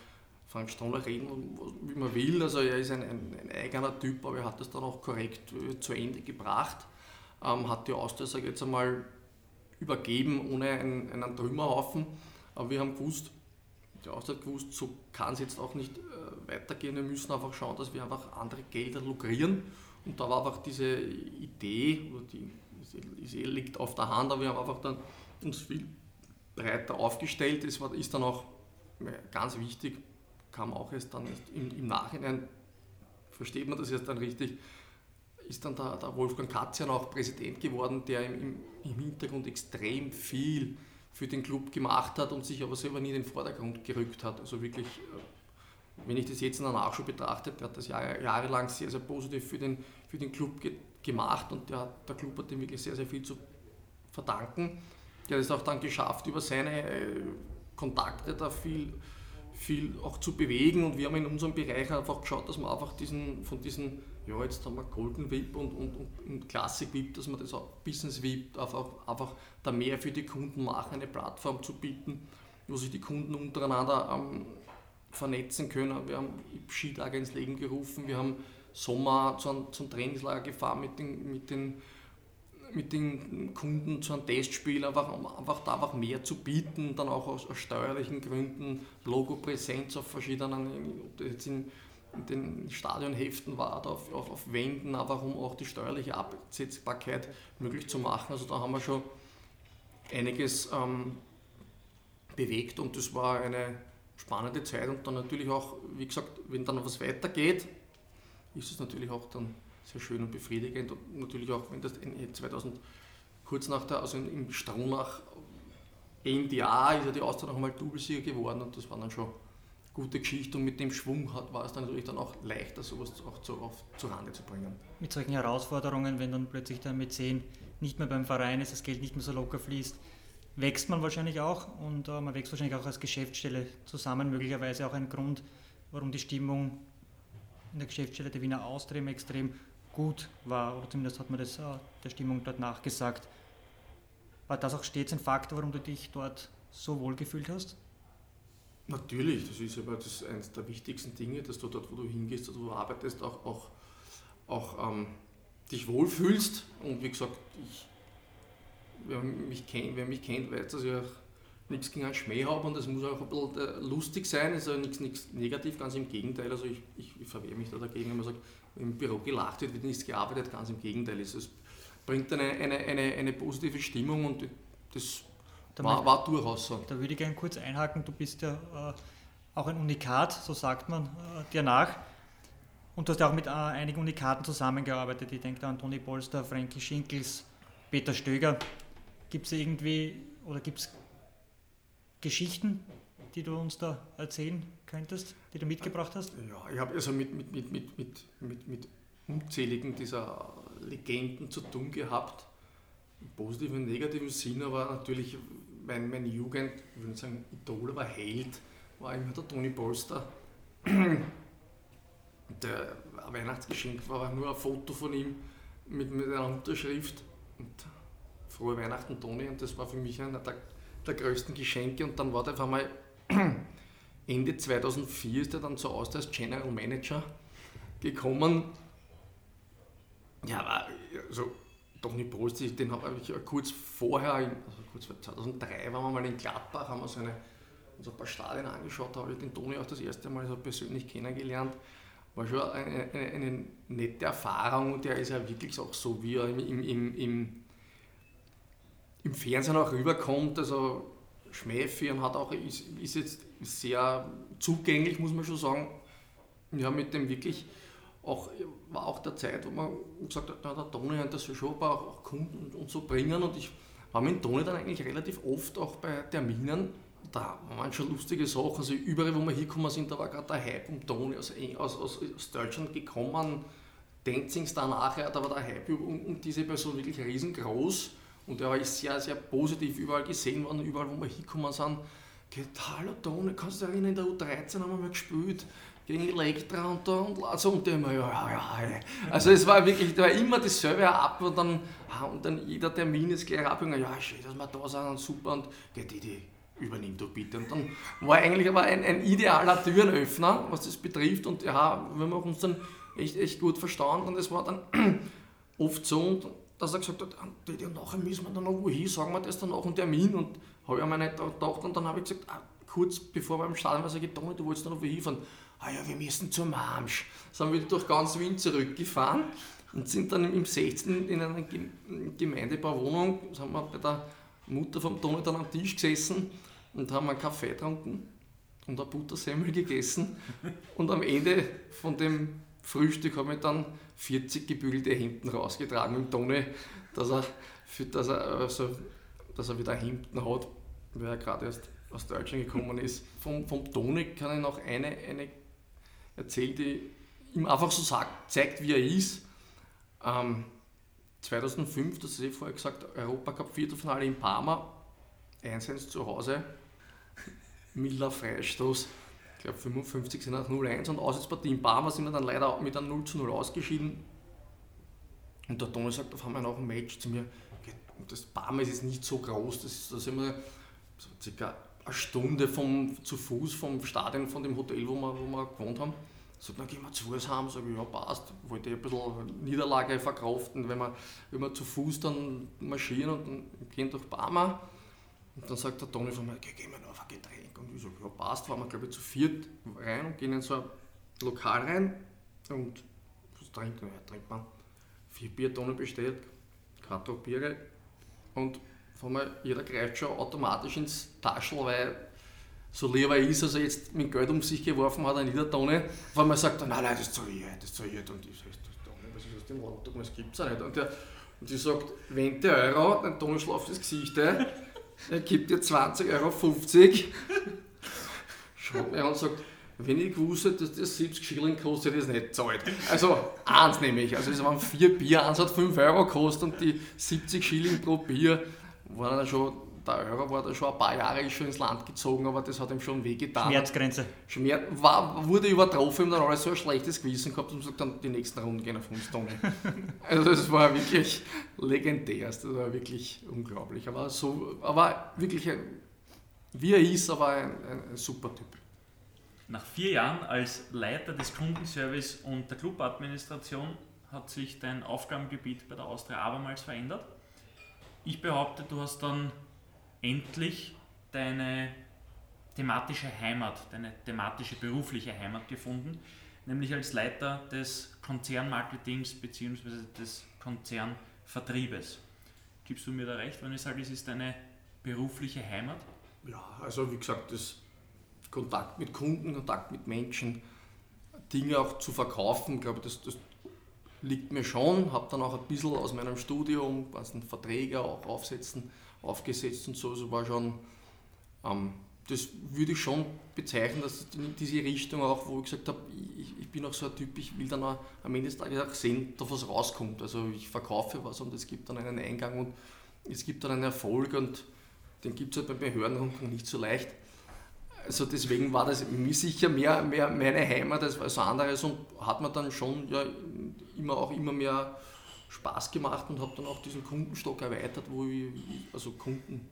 Frank Stroller reden, wie man will. Also er ist ein, ein, ein, eigener Typ, aber er hat das dann auch korrekt äh, zu Ende gebracht. Ähm, hat die Austria, sage jetzt einmal, übergeben ohne einen, einen Trümmerhaufen. Aber wir haben gewusst, die Austria hat gewusst, so kann es jetzt auch nicht äh, weitergehen. Wir müssen einfach schauen, dass wir einfach andere Gelder lukrieren. Und da war einfach diese Idee, oder die Idee liegt auf der Hand, aber wir haben einfach dann uns viel breiter aufgestellt. Es war, ist dann auch ganz wichtig, kam auch erst dann erst im, im, Nachhinein, versteht man das jetzt dann richtig, ist dann der, der Wolfgang Katzian auch Präsident geworden, der im, im Hintergrund extrem viel für den Club gemacht hat und sich aber selber nie in den Vordergrund gerückt hat. Also wirklich, äh, wenn ich das jetzt in der Nachschau betrachte, der hat das Jahr, jahrelang sehr, sehr positiv für den, für den Club ge gemacht und der, der Club hat ihm wirklich sehr, sehr viel zu verdanken. Der hat es auch dann geschafft, über seine äh, Kontakte da viel, viel auch zu bewegen und wir haben in unserem Bereich einfach geschaut, dass wir einfach diesen, von diesen, ja jetzt haben wir Golden VIP und, und, und Classic VIP, dass wir das auch Business VIP einfach, einfach da mehr für die Kunden machen, eine Plattform zu bieten, wo sich die Kunden untereinander ähm, vernetzen können. Wir haben Skitage ins Leben gerufen, wir haben Sommer zum, zum Trainingslager gefahren mit den, mit den mit den Kunden zu einem Testspiel, einfach, einfach da einfach mehr zu bieten, dann auch aus, aus steuerlichen Gründen, Logopräsenz auf verschiedenen, ob das jetzt in den Stadionheften war, auf, auf, auf Wänden, einfach um auch die steuerliche Absetzbarkeit möglich zu machen. Also da haben wir schon einiges ähm, bewegt und das war eine spannende Zeit und dann natürlich auch, wie gesagt, wenn dann was weitergeht, ist es natürlich auch dann sehr schön und befriedigend und natürlich auch, wenn das 2000, kurz nach der, also im Stronach, NDA ist ja die Austria noch einmal Doublesieger geworden und das war dann schon gute Geschichte und mit dem Schwung hat, war es dann natürlich dann auch leichter, sowas auch zu, auf, zu Rande zu bringen. Mit solchen Herausforderungen, wenn dann plötzlich der Mäzen nicht mehr beim Verein ist, das Geld nicht mehr so locker fließt, wächst man wahrscheinlich auch und äh, man wächst wahrscheinlich auch als Geschäftsstelle zusammen, möglicherweise auch ein Grund, warum die Stimmung in der Geschäftsstelle der Wiener Austria extrem gut war, oder zumindest hat man das äh, der Stimmung dort nachgesagt. War das auch stets ein Faktor, warum du dich dort so wohl gefühlt hast? Natürlich, das ist aber das eines der wichtigsten Dinge, dass du dort, wo du hingehst, wo du arbeitest, auch, auch, auch ähm, dich wohlfühlst. Und wie gesagt, ich, wer, mich kennt, wer mich kennt, weiß, dass ich auch nichts gegen einen Schmäh habe und es muss auch ein bisschen äh, lustig sein, es ist also nichts, nichts negativ, ganz im Gegenteil. Also ich, ich, ich verwehre mich da dagegen, wenn man sagt, im Büro gelacht wird, wird nichts gearbeitet, ganz im Gegenteil. Es bringt eine, eine, eine, eine positive Stimmung und das war, war durchaus so. Da würde ich gerne kurz einhaken, du bist ja äh, auch ein Unikat, so sagt man äh, dir nach. Und du hast ja auch mit äh, einigen Unikaten zusammengearbeitet. Ich denke da an Toni Polster, Frankie Schinkels, Peter Stöger. Gibt es irgendwie oder gibt es Geschichten, die du uns da erzählen könntest, die du mitgebracht hast? Ja, ich habe also mit, mit, mit, mit, mit, mit, mit unzähligen dieser Legenden zu tun gehabt, im positiven und negativen Sinn, aber natürlich mein, meine Jugend, ich würde sagen Idol, aber Held, war immer der Toni Polster. Der Weihnachtsgeschenk war nur ein Foto von ihm mit, mit einer Unterschrift und frohe Weihnachten Toni und das war für mich einer der, der größten Geschenke und dann war der auf einmal [CLEARS THROAT] Ende 2004 ist er dann zu Austria als General Manager gekommen. Ja, aber also, Toni Prost, den habe ich kurz vorher, also kurz vor 2003 waren wir mal in Gladbach, haben wir so eine, uns ein paar Stadien angeschaut, da habe ich den Toni auch das erste Mal so persönlich kennengelernt. War schon eine, eine, eine nette Erfahrung und der ist ja wirklich auch so, wie er im, im, im, im Fernsehen auch rüberkommt. Also Schmähfi und hat auch, ist, ist jetzt sehr zugänglich, muss man schon sagen. Ja, mit dem wirklich auch, war auch der Zeit, wo man gesagt hat, na, der Toni und das schon ein paar auch Kunden und, und so bringen. Und ich war mit Toni dann eigentlich relativ oft auch bei Terminen. Da waren schon lustige Sachen. Also überall, wo wir hingekommen sind, da war gerade der Hype um Toni aus, aus, aus, aus Deutschland gekommen. Dancings danach, da war der Hype um, um diese Person wirklich riesengroß. Und er ist sehr, sehr positiv überall gesehen worden, überall, wo wir hingekommen sind. Geht, hallo Toni, kannst du dich erinnern, in der U13 haben wir mal gespielt gegen Elektra und da und immer, ja, ja, ja. Also es war wirklich, da war immer dasselbe ab und dann, ah, und dann jeder Termin ist gleich ab und ja, schön, dass wir da sind und super und geht die, die übernimm du bitte. Und dann war eigentlich aber ein, ein idealer Türenöffner, was das betrifft und ja, wir haben uns dann echt, echt gut verstanden und es war dann [CLEARS THROAT] oft so, dass er gesagt hat, die, die nachher müssen wir dann noch wohin, sagen wir das dann noch einen Termin und habe ich mir nicht gedacht und dann habe ich gesagt, ah, kurz bevor wir im Stadion sage ich, Toni, du wolltest noch wohin fahren ah ja, wir müssen zum Marsch. Sind wir durch ganz Wien zurückgefahren und sind dann im 16. in einer Gemeindebauwohnung, sind wir bei der Mutter vom Toni dann am Tisch gesessen und haben einen Kaffee getrunken und eine Buttersemmel gegessen. Und am Ende von dem Frühstück habe ich dann 40 gebügelte Hemden rausgetragen mit Toni, dass er, für, dass er, also, dass er wieder Hemden hat, weil er gerade erst aus Deutschland gekommen ist. Vom, vom Toni kann ich noch eine, eine erzählt, ihm einfach so sagt, zeigt, wie er ist. Ähm, 2005, das ist eh vorher gesagt, Europacup Viertelfinale in Parma, 1-1 zu Hause, milder Freistoß, ich glaube 55 sind nach 0-1 und Auswärtspartie in Parma sind wir dann leider mit einem 0 0 ausgeschieden. Und der Toni sagt auf einmal nach dem Match zu mir, das Parma ist jetzt nicht so groß, das, ist, da sind wir so circa eine Stunde vom, zu Fuß vom Stadion, von dem Hotel, wo wir, wo wir gewohnt haben. Sagt, dann gehen wir zu Fuß heim. Sag ich, ja, passt. Wollte ein bisschen Niederlage verkraften, wenn wir, wenn wir zu Fuß dann marschieren und dann gehen durch Barmer. Und dann sagt der Toni von mir, gehen wir noch auf ein Getränk. Und ich sage, ja, passt. Fahren wir, glaube ich, zu viert rein und gehen in so ein Lokal rein. Und was trinkt man? Ja, trinkt man vier Biertonnen bestellt, Karton Biere. Und mir, jeder greift schon automatisch ins Taschel, weil so lieber ist, als er jetzt mit Geld um sich geworfen hat, ein Niedertone, weil man sagt, nein, nein, das zahle ich, das zahle ich. Und ich sage, was ist aus dem Auto, das gibt es ja nicht. Und, der, und die sagt, 20 Euro, ein Toni schlaft das Gesicht er gibt dir 20,50 Euro. Schaut mir an und sagt, wenn ich gewusst hätte, dass das 70 Schilling kostet, hätte ich das nicht zahlt. Also eins nämlich, also es waren vier Bier, eins hat 5 Euro gekostet und die 70 Schilling pro Bier war dann schon, der Euro war da schon ein paar Jahre schon ins Land gezogen, aber das hat ihm schon wehgetan. Schmerzgrenze. Schmerz, war, wurde übertroffen, dann alles so ein schlechtes Gewissen gehabt und sagt dann, die nächsten Runden gehen auf uns, Toni. [LAUGHS] also das war wirklich legendär, das war wirklich unglaublich. Aber so, aber wirklich, ein, wie er ist, aber ein, ein, ein super Typ. Nach vier Jahren als Leiter des Kundenservice und der Clubadministration hat sich dein Aufgabengebiet bei der Austria abermals verändert. Ich behaupte, du hast dann endlich deine thematische Heimat, deine thematische berufliche Heimat gefunden, nämlich als Leiter des Konzernmarketings bzw. des Konzernvertriebes. Gibst du mir da recht, wenn ich sage, es ist deine berufliche Heimat? Ja, also wie gesagt, das Kontakt mit Kunden, Kontakt mit Menschen, Dinge auch zu verkaufen, glaube das, das liegt mir schon, habe dann auch ein bisschen aus meinem Studium, ganzen Verträge auch aufsetzen, aufgesetzt und so, also war schon, ähm, das würde ich schon bezeichnen, dass diese Richtung auch, wo ich gesagt habe, ich, ich, bin auch so ein Typ, ich will dann auch am Ende des Tages auch sehen, dass was rauskommt. Also ich verkaufe was und es gibt dann einen Eingang und es gibt dann einen Erfolg und den gibt es halt bei Behördenrundfunk nicht so leicht. Also deswegen war das mir sicher mehr, mehr meine Heimat als was anderes und hat mir dann schon ja, immer auch immer mehr Spaß gemacht und habe dann auch diesen Kundenstock erweitert, wo ich, also Kunden,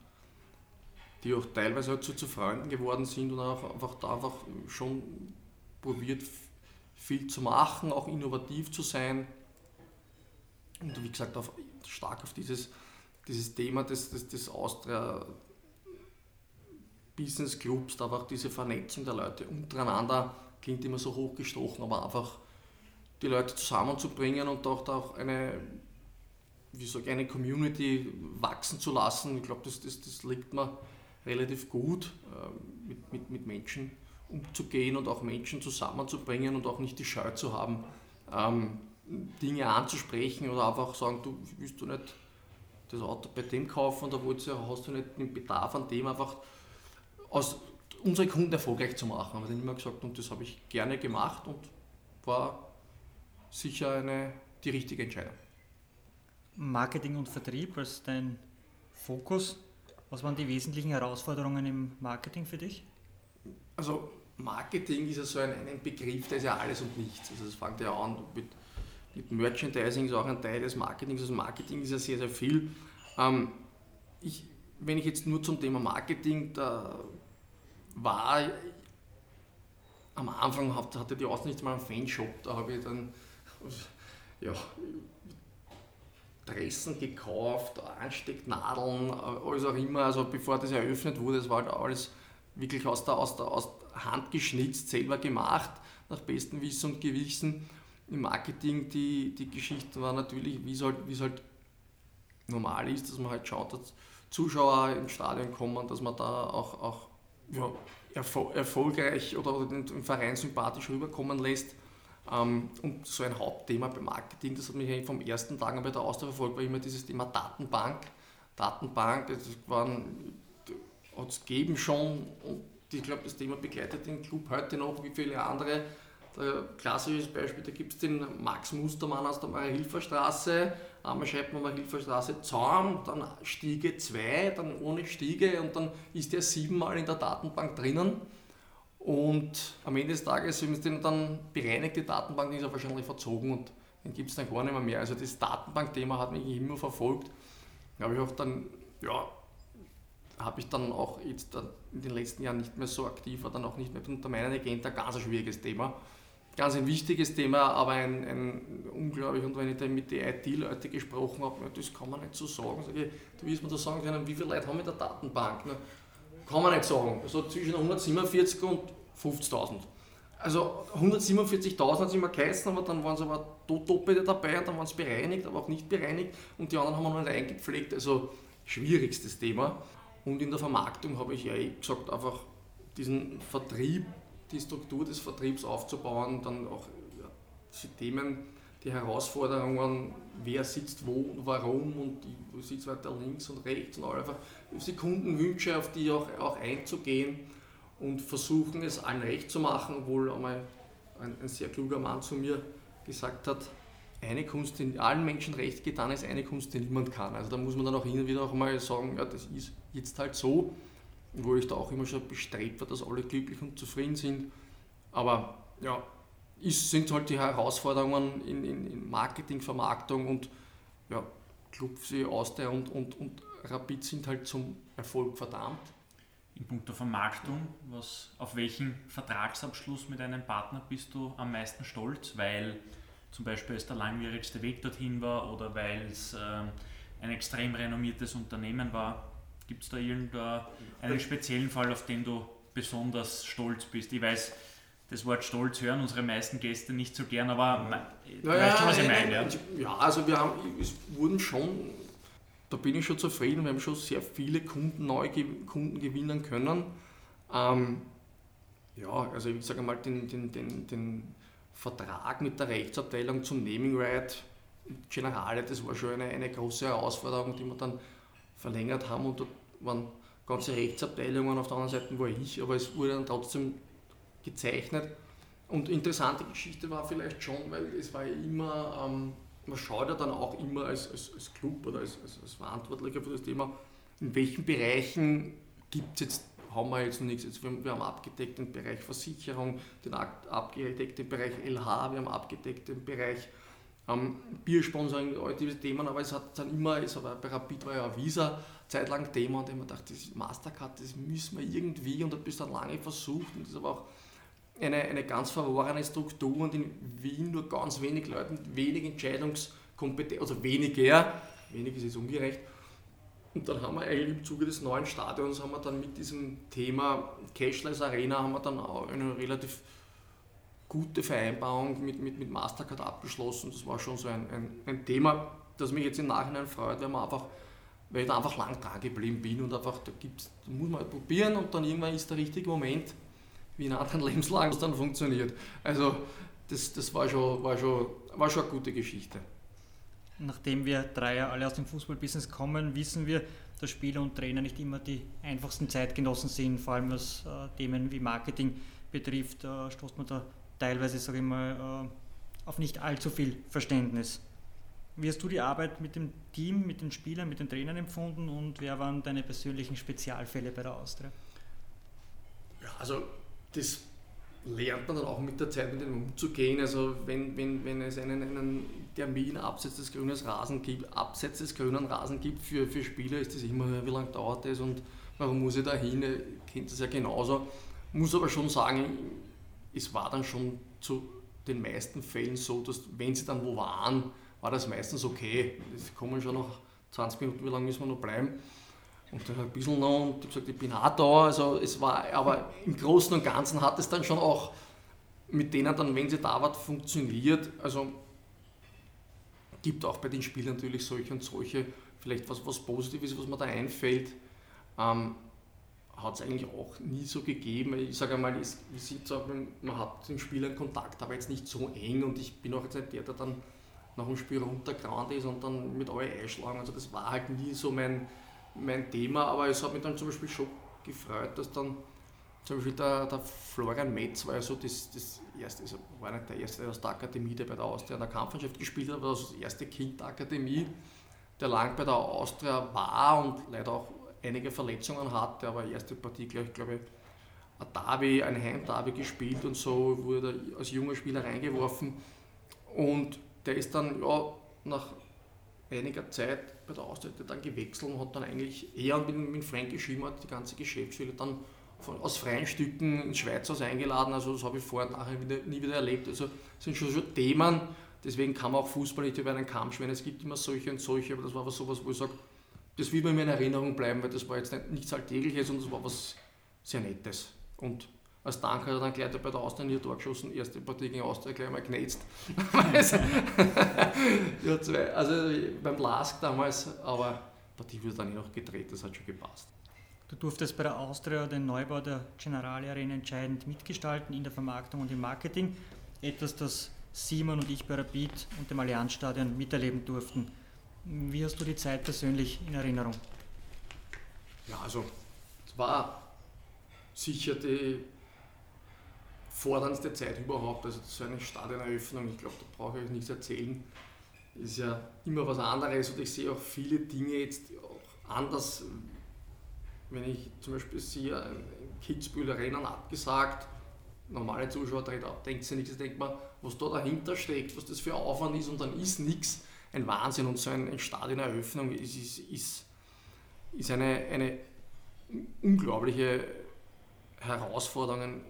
die auch teilweise halt so zu Freunden geworden sind und auch einfach da einfach schon probiert, viel zu machen, auch innovativ zu sein. Und wie gesagt, auf, stark auf dieses, dieses Thema des, des, des Austria Business Clubs, da einfach diese Vernetzung der Leute untereinander, klingt immer so hochgestochen, aber einfach die Leute zusammenzubringen und auch, auch eine wie sage eine Community wachsen zu lassen. Ich glaube, das, das, das liegt mir relativ gut, äh, mit, mit, mit Menschen umzugehen und auch Menschen zusammenzubringen und auch nicht die Scheu zu haben, ähm, Dinge anzusprechen oder einfach sagen, du willst du nicht das Auto bei dem kaufen oder hast du nicht den Bedarf an dem einfach aus unsere Kunden erfolgreich zu machen. Haben wir immer gesagt und das habe ich gerne gemacht und war sicher eine, die richtige Entscheidung. Marketing und Vertrieb als dein Fokus. Was waren die wesentlichen Herausforderungen im Marketing für dich? Also Marketing ist ja so ein, ein Begriff, der ist ja alles und nichts. Also das fängt ja an mit, mit Merchandising, ist auch ein Teil des Marketings. Also Marketing ist ja sehr, sehr viel. Ähm, ich, wenn ich jetzt nur zum Thema Marketing, da war am Anfang hatte die Außen mal einen Fanshop, da habe ich dann ja, Dressen gekauft, Anstecknadeln, alles auch immer, also bevor das eröffnet wurde, das war halt alles wirklich aus der, aus der, aus Hand geschnitzt, selber gemacht, nach bestem Wissen und Gewissen. Im Marketing die, die Geschichte war natürlich, wie halt, es halt normal ist, dass man halt schaut, dass Zuschauer ins Stadion kommen, dass man da auch, auch ja, erfolgreich oder den Verein sympathisch rüberkommen lässt. Ähm, und so ein Hauptthema beim Marketing, das hat mich vom ersten Tag an bei der Austria verfolgt, war immer dieses Thema Datenbank. Datenbank, das hat es gegeben schon und ich glaube, das Thema begleitet den Club heute noch wie viele andere. Ein klassisches Beispiel, da gibt es den Max Mustermann aus der Maria-Hilfer-Straße. Einmal schreibt man Maria-Hilfer-Straße Zaun, dann Stiege 2, dann ohne Stiege und dann ist der siebenmal in der Datenbank drinnen. Und am Ende des Tages, wenn es dann bereinigt, die Datenbank, ist ja wahrscheinlich verzogen und dann gibt es dann gar nicht mehr, mehr. Also das Datenbankthema hat mich immer verfolgt. Da habe ich auch dann, ja, habe ich dann auch jetzt in den letzten Jahren nicht mehr so aktiv, war dann auch nicht mehr unter meiner Agenda, ganz ein schwieriges Thema ganz ein wichtiges Thema, aber ein, ein unglaublich, und wenn ich dann mit den IT-Leuten gesprochen habe, das kann man nicht so sagen. Sag ich, du willst mir da sagen können, wie viele Leute haben in der Datenbank? Na, kann man nicht sagen. Also zwischen 147 und 50.000. Also 147.000 hat es immer geheißen, aber dann waren es aber Doppelte dabei und dann waren es bereinigt, aber auch nicht bereinigt und die anderen haben wir noch nicht eingepflegt. Also schwierigstes Thema. Und in der Vermarktung habe ich ja eh gesagt, einfach diesen Vertrieb die Struktur des Vertriebs aufzubauen, dann auch die Themen, die Herausforderungen, wer sitzt wo und warum und wo sitzt weiter links und rechts und einfach die Kundenwünsche, auf die auch, auch einzugehen und versuchen es allen recht zu machen, obwohl einmal ein, ein sehr kluger Mann zu mir gesagt hat, eine Kunst, die allen Menschen recht getan ist, eine Kunst, die niemand kann. Also da muss man dann auch hin und wieder auch mal sagen, ja, das ist jetzt halt so wo ich da auch immer schon bestrebt war, dass alle glücklich und zufrieden sind. Aber ja, ist, sind halt die Herausforderungen in, in, in Marketing, Vermarktung und ja, Club Austria und, und, und Rapid sind halt zum Erfolg verdammt. In puncto Vermarktung, was, auf welchen Vertragsabschluss mit einem Partner bist du am meisten stolz? Weil zum Beispiel es der langwierigste Weg dorthin war oder weil es äh, ein extrem renommiertes Unternehmen war? Gibt es da irgendeinen speziellen Fall, auf den du besonders stolz bist? Ich weiß, das Wort Stolz hören unsere meisten Gäste nicht so gern, aber du ja, weißt schon, was ich meine. Ja? ja, also wir haben, es wurden schon, da bin ich schon zufrieden, wir haben schon sehr viele Kunden, neue Kunden gewinnen können. Ähm, ja, also ich sage mal, den, den, den, den Vertrag mit der Rechtsabteilung zum Naming Right Generale, das war schon eine, eine große Herausforderung, die wir dann verlängert haben und waren ganze Rechtsabteilungen, auf der anderen Seite war ich, aber es wurde dann trotzdem gezeichnet. Und interessante Geschichte war vielleicht schon, weil es war ja immer, ähm, man schaut ja dann auch immer als, als, als Club oder als, als, als, Verantwortlicher für das Thema, in welchen Bereichen gibt es jetzt, haben wir jetzt noch nichts. Jetzt, wir, wir haben abgedeckt den Bereich Versicherung, den abgedeckt den Bereich LH, wir haben abgedeckt den Bereich ähm, Biersponsoring, all diese Themen, aber es hat dann immer, es war, bei Rapid war ja Visa zeitlang Thema und ich habe gedacht, das Mastercard, das müssen wir irgendwie und habe bis dann lange versucht und das ist aber auch eine, eine ganz verworrene Struktur und in Wien nur ganz wenig Leuten, wenig Entscheidungskompetenz, also weniger, wenig ist jetzt ungerecht. Und dann haben wir eigentlich im Zuge des neuen Stadions haben wir dann mit diesem Thema Cashless Arena haben wir dann auch eine relativ gute Vereinbarung mit, mit, mit Mastercard abgeschlossen. Das war schon so ein, ein, ein Thema. das mich jetzt im Nachhinein freut, weil man einfach weil ich da einfach lang dran geblieben bin und einfach, da, gibt's, da muss man halt probieren und dann irgendwann ist der richtige Moment, wie in anderen [LAUGHS] Lebenslagen, was dann funktioniert. Also das, das war, schon, war, schon, war schon eine gute Geschichte. Nachdem wir drei ja alle aus dem Fußballbusiness kommen, wissen wir, dass Spieler und Trainer nicht immer die einfachsten Zeitgenossen sind, vor allem was äh, Themen wie Marketing betrifft, äh, stoßt man da teilweise, sage ich mal, äh, auf nicht allzu viel Verständnis. Wie hast du die Arbeit mit dem Team, mit den Spielern, mit den Trainern empfunden und wer waren deine persönlichen Spezialfälle bei der Austria? Ja, also das lernt man dann auch mit der Zeit mit dem umzugehen. Also wenn, wenn, wenn es einen, einen Termin abseits des grünen Rasen gibt, abseits des grünen Rasen gibt für, für Spieler, ist das immer, wie lange dauert das und warum muss ich da hin? Ihr kennt das ja genauso. Muss aber schon sagen, es war dann schon zu den meisten Fällen so, dass wenn sie dann wo waren, war das meistens okay. Es kommen schon noch 20 Minuten, wie lange müssen wir noch bleiben? Und dann ein bisschen noch und ich gesagt, ich bin auch da. Also es war, aber im Großen und Ganzen hat es dann schon auch mit denen dann, wenn sie da war, funktioniert. Also gibt auch bei den Spielern natürlich solche und solche, vielleicht was, was Positives, was mir da einfällt. Ähm, hat es eigentlich auch nie so gegeben. Ich sage einmal, es, man hat den Spielern Kontakt, aber jetzt nicht so eng und ich bin auch jetzt nicht der, der dann nach dem Spiel runtergerannt ist und dann mit alle einschlagen. Also das war halt nie so mein, mein Thema, aber es hat mich dann zum Beispiel schon gefreut, dass dann zum Beispiel der, der Florian Metz war ja so das, das erste, also war nicht der erste aus der Akademie, der bei der Austria in der Kampfmannschaft gespielt hat, aber das erste Kind der Akademie, der lang bei der Austria war und leider auch einige Verletzungen hatte, aber erste Partie gleich, glaube ich, ein Derby, ein Heim-Derby gespielt und so, wurde als junger Spieler reingeworfen und der ist dann ja, nach einiger Zeit bei der Austria dann gewechselt und hat dann eigentlich eher mit, mit Frankie Schimmer die ganze Geschäftsführer dann von, aus freien Stücken ins Schweizhaus eingeladen. Also das habe ich vorher und nachher wieder, nie wieder erlebt. Also das sind schon so Themen, deswegen kann man auch Fußball nicht über einen Kamm schweren. Es gibt immer solche und solche, aber das war aber sowas, wo ich sage, das will mir in Erinnerung bleiben, weil das war jetzt nicht, nichts Alltägliches und das war was sehr Nettes. Und als Dank hat er dann gleich bei der Austria nie Tor geschossen, erste Partie gegen Austria gleich mal genetzt. [LAUGHS] [LAUGHS] ja, zwei, also beim Lask damals, aber die Partie wurde dann eh noch gedreht, das hat schon gepasst. Du durftest bei der Austria den Neubau der Generale Arena entscheidend mitgestalten in der Vermarktung und im Marketing. Etwas, das Simon und ich bei Rapid und dem Allianzstadion miterleben durften. Wie hast du die Zeit persönlich in Erinnerung? Ja, also es war sicher die forderndste Zeit überhaupt. Also so eine Stadioneröffnung, ich glaube, da brauche ich euch nichts erzählen. Ist ja immer was anderes und ich sehe auch viele Dinge jetzt auch anders. Wenn ich zum Beispiel sehe, ein Kitzbühler Rennen abgesagt, normale Zuschauer dreht ab, denkt sich nichts, denkt man, was da dahinter steckt, was das für Aufwand ist und dann ist nichts. Ein Wahnsinn und so eine Stadioneröffnung ist, ist, ist, ist eine, eine unglaubliche Herausforderung,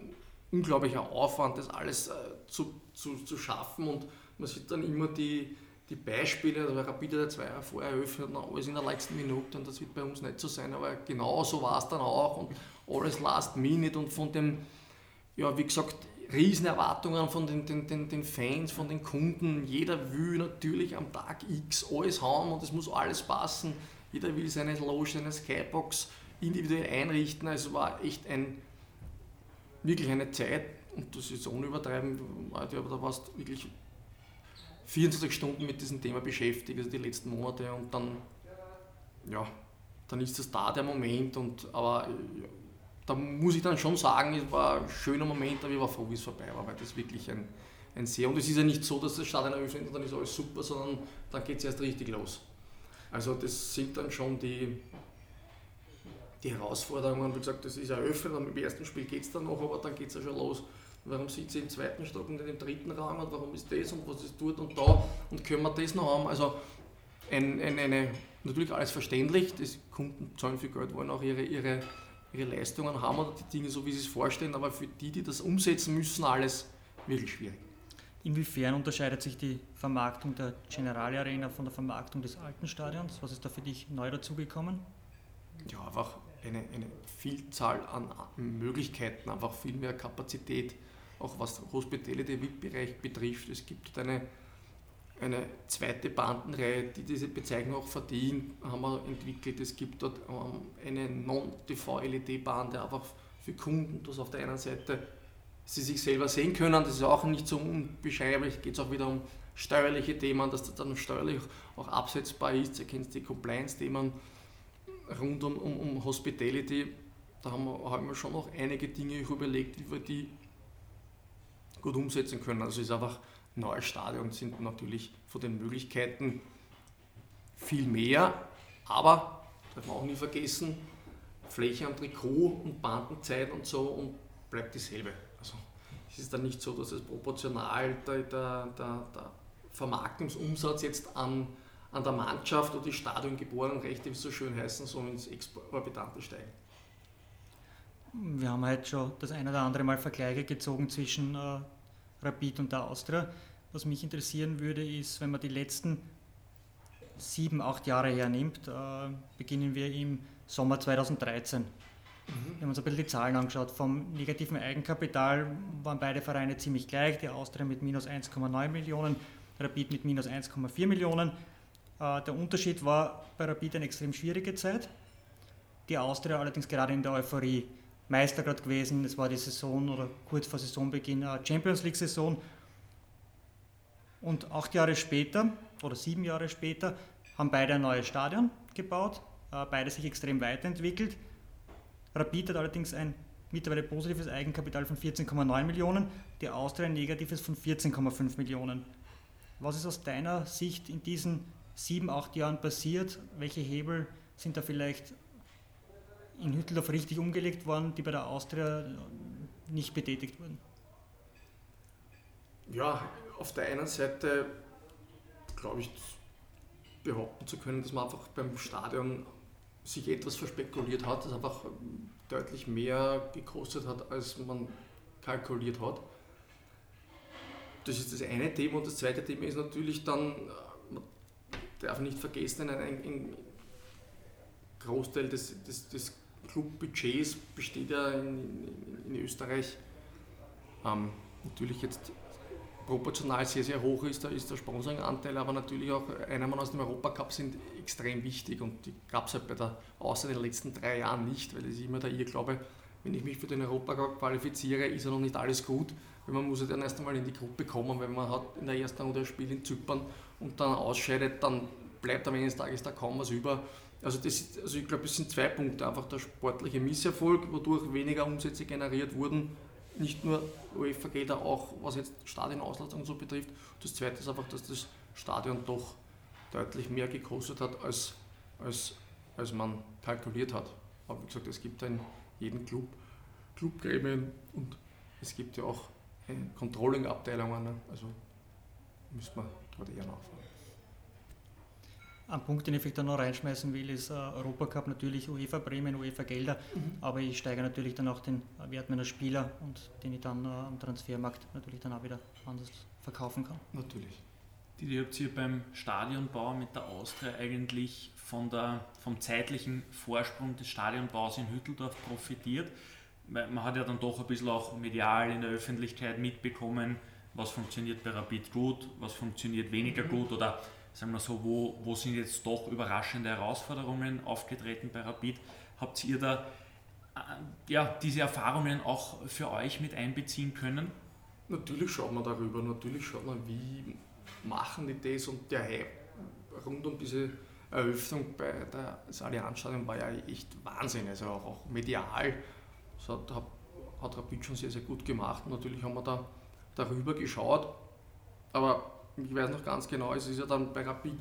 unglaublicher Aufwand, das alles äh, zu, zu, zu schaffen und man sieht dann immer die, die Beispiele, also Rapid der zwei Jahre vorher eröffnet und alles in der letzten Minute und das wird bei uns nicht so sein, aber genau so war es dann auch und alles last minute und von dem, ja wie gesagt, Riesenerwartungen von den, den, den, den Fans, von den Kunden, jeder will natürlich am Tag X alles haben und es muss alles passen, jeder will seine Loge, seine Skybox individuell einrichten, also war echt ein wirklich eine Zeit, und das ist ohne Übertreiben, aber da warst du wirklich 24 Stunden mit diesem Thema beschäftigt, also die letzten Monate und dann, ja, dann ist das da der Moment und aber ja, da muss ich dann schon sagen, es war ein schöner Moment, aber ich war froh, wie es vorbei war, weil das wirklich ein, ein sehr, und es ist ja nicht so, dass das Stadion eröffnet und dann ist alles super, sondern dann geht es erst richtig los. Also das sind dann schon die, die Herausforderungen, wie gesagt, das ist eröffnet, und im ersten Spiel geht es dann noch, aber dann geht es ja schon los. Warum sitze ich im zweiten Stock und nicht im dritten Raum und warum ist das und was ist dort und da und können wir das noch haben? Also ein, ein, eine, natürlich alles verständlich, die Kunden zahlen viel Geld, wollen auch ihre, ihre, ihre Leistungen haben oder die Dinge so, wie sie es vorstellen, aber für die, die das umsetzen müssen, alles wirklich schwierig. Inwiefern unterscheidet sich die Vermarktung der Generale Arena von der Vermarktung des alten Stadions? Was ist da für dich neu dazugekommen? Ja, einfach eine, eine Vielzahl an Möglichkeiten, einfach viel mehr Kapazität, auch was Hospitality VIP-Bereich betrifft. Es gibt eine, eine zweite Bandenreihe, die diese Bezeichnung auch verdient, haben wir entwickelt. Es gibt dort ähm, eine Non-TV-LED-Bande, einfach für Kunden, dass auf der einen Seite sie sich selber sehen können. Das ist auch nicht so unbeschreiblich. Geht es auch wieder um steuerliche Themen, dass das dann steuerlich auch absetzbar ist. Ihr kennt die Compliance-Themen rund um, um, um Hospitality. Da haben wir, haben wir schon noch einige Dinge überlegt, wie wir die gut umsetzen können. Also es ist einfach neue Stadion sind natürlich von den Möglichkeiten viel mehr, aber darf man auch nie vergessen, Fläche am Trikot und Bandenzeit und so und bleibt dieselbe. Also es ist dann nicht so, dass es proportional der, der, der, der Vermarktungsumsatz jetzt an, an der Mannschaft oder die Stadiongeborenen-Rechte, wie es so schön heißen, so ins Exorbitante steigen. Wir haben heute schon das ein oder andere Mal Vergleiche gezogen zwischen äh, Rapid und der Austria. Was mich interessieren würde, ist, wenn man die letzten sieben, acht Jahre hernimmt, äh, beginnen wir im Sommer 2013. Mhm. Wir haben uns ein bisschen die Zahlen angeschaut. Vom negativen Eigenkapital waren beide Vereine ziemlich gleich. Die Austria mit minus 1,9 Millionen, Rapid mit minus 1,4 Millionen. Äh, der Unterschied war bei Rapid eine extrem schwierige Zeit. Die Austria allerdings gerade in der Euphorie. Meister gerade gewesen, es war die Saison oder kurz vor Saisonbeginn äh, Champions League-Saison. Und acht Jahre später oder sieben Jahre später haben beide ein neues Stadion gebaut, äh, beide sich extrem weiterentwickelt. Rapid hat allerdings ein mittlerweile positives Eigenkapital von 14,9 Millionen, die Austria ein negatives von 14,5 Millionen. Was ist aus deiner Sicht in diesen sieben, acht Jahren passiert? Welche Hebel sind da vielleicht in Hütteldorf richtig umgelegt worden, die bei der Austria nicht betätigt wurden? Ja, auf der einen Seite glaube ich behaupten zu können, dass man einfach beim Stadion sich etwas verspekuliert hat, das einfach deutlich mehr gekostet hat, als man kalkuliert hat. Das ist das eine Thema und das zweite Thema ist natürlich dann, darf nicht vergessen, ein, ein Großteil des, des, des Clubbudgets besteht ja in, in, in Österreich. Ähm, natürlich jetzt proportional sehr, sehr hoch ist, da ist der Sponsoringanteil, aber natürlich auch Einnahmen aus dem Europacup sind extrem wichtig und die gab es halt bei der Außer in den letzten drei Jahren nicht, weil es immer der Irrglaube, wenn ich mich für den Europacup qualifiziere, ist ja noch nicht alles gut, weil man muss ja dann erst einmal in die Gruppe kommen, wenn man hat in der ersten oder ein Spiel in Zypern und dann ausscheidet, dann bleibt am Ende des Tages da kaum was über. Also, das, also ich glaube, es sind zwei Punkte. Einfach der sportliche Misserfolg, wodurch weniger Umsätze generiert wurden. Nicht nur UEFA-Gelder, auch was jetzt Stadionauslastung und so betrifft. Das zweite ist einfach, dass das Stadion doch deutlich mehr gekostet hat, als, als, als man kalkuliert hat. Aber wie gesagt, es gibt in jedem Club Clubgremien und es gibt ja auch äh, Controlling-Abteilungen. Ne? Also müsste man gerade eher nachfragen. Ein Punkt, den ich vielleicht noch reinschmeißen will, ist äh, Europacup natürlich UEFA-Prämien, UEFA-Gelder, mhm. aber ich steige natürlich dann auch den Wert meiner Spieler und den ich dann äh, am Transfermarkt natürlich dann auch wieder anders verkaufen kann. Natürlich. Die habt ihr beim Stadionbau mit der Austria eigentlich von der, vom zeitlichen Vorsprung des Stadionbaus in Hütteldorf profitiert. Man hat ja dann doch ein bisschen auch medial in der Öffentlichkeit mitbekommen, was funktioniert bei Rapid gut, was funktioniert weniger gut oder sagen wir so, wo, wo sind jetzt doch überraschende Herausforderungen aufgetreten bei Rapid? Habt ihr da äh, ja, diese Erfahrungen auch für euch mit einbeziehen können? Natürlich schaut man darüber, natürlich schaut man, wie machen die das und der Hype rund um diese Eröffnung bei der Allianzstadion war ja echt Wahnsinn, also auch, auch medial. Das hat, hat, hat Rapid schon sehr, sehr gut gemacht. Natürlich haben wir da darüber geschaut, aber ich weiß noch ganz genau, es ist ja dann bei Rapid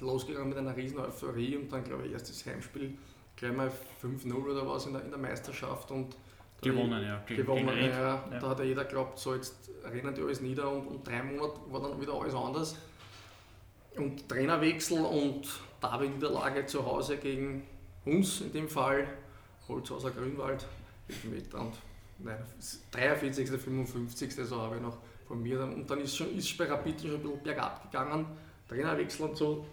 losgegangen mit einer riesen Euphorie und dann glaube ich erstes Heimspiel gleich mal 5-0 oder was in der, in der Meisterschaft und gewonnen, ja. Gegen, gewonnen, gegen ja. ja. Da hat ja jeder geglaubt, so jetzt rennen die alles nieder und um drei Monate war dann wieder alles anders. Und Trainerwechsel und Derby-Niederlage zu Hause gegen uns in dem Fall, Holzhauser Grünwald, Elfmeter und nein, 43. 55. so habe ich noch von mir. Und dann ist schon ist bei Rapid schon ein bisschen bergab gegangen, Trainerwechsel und so.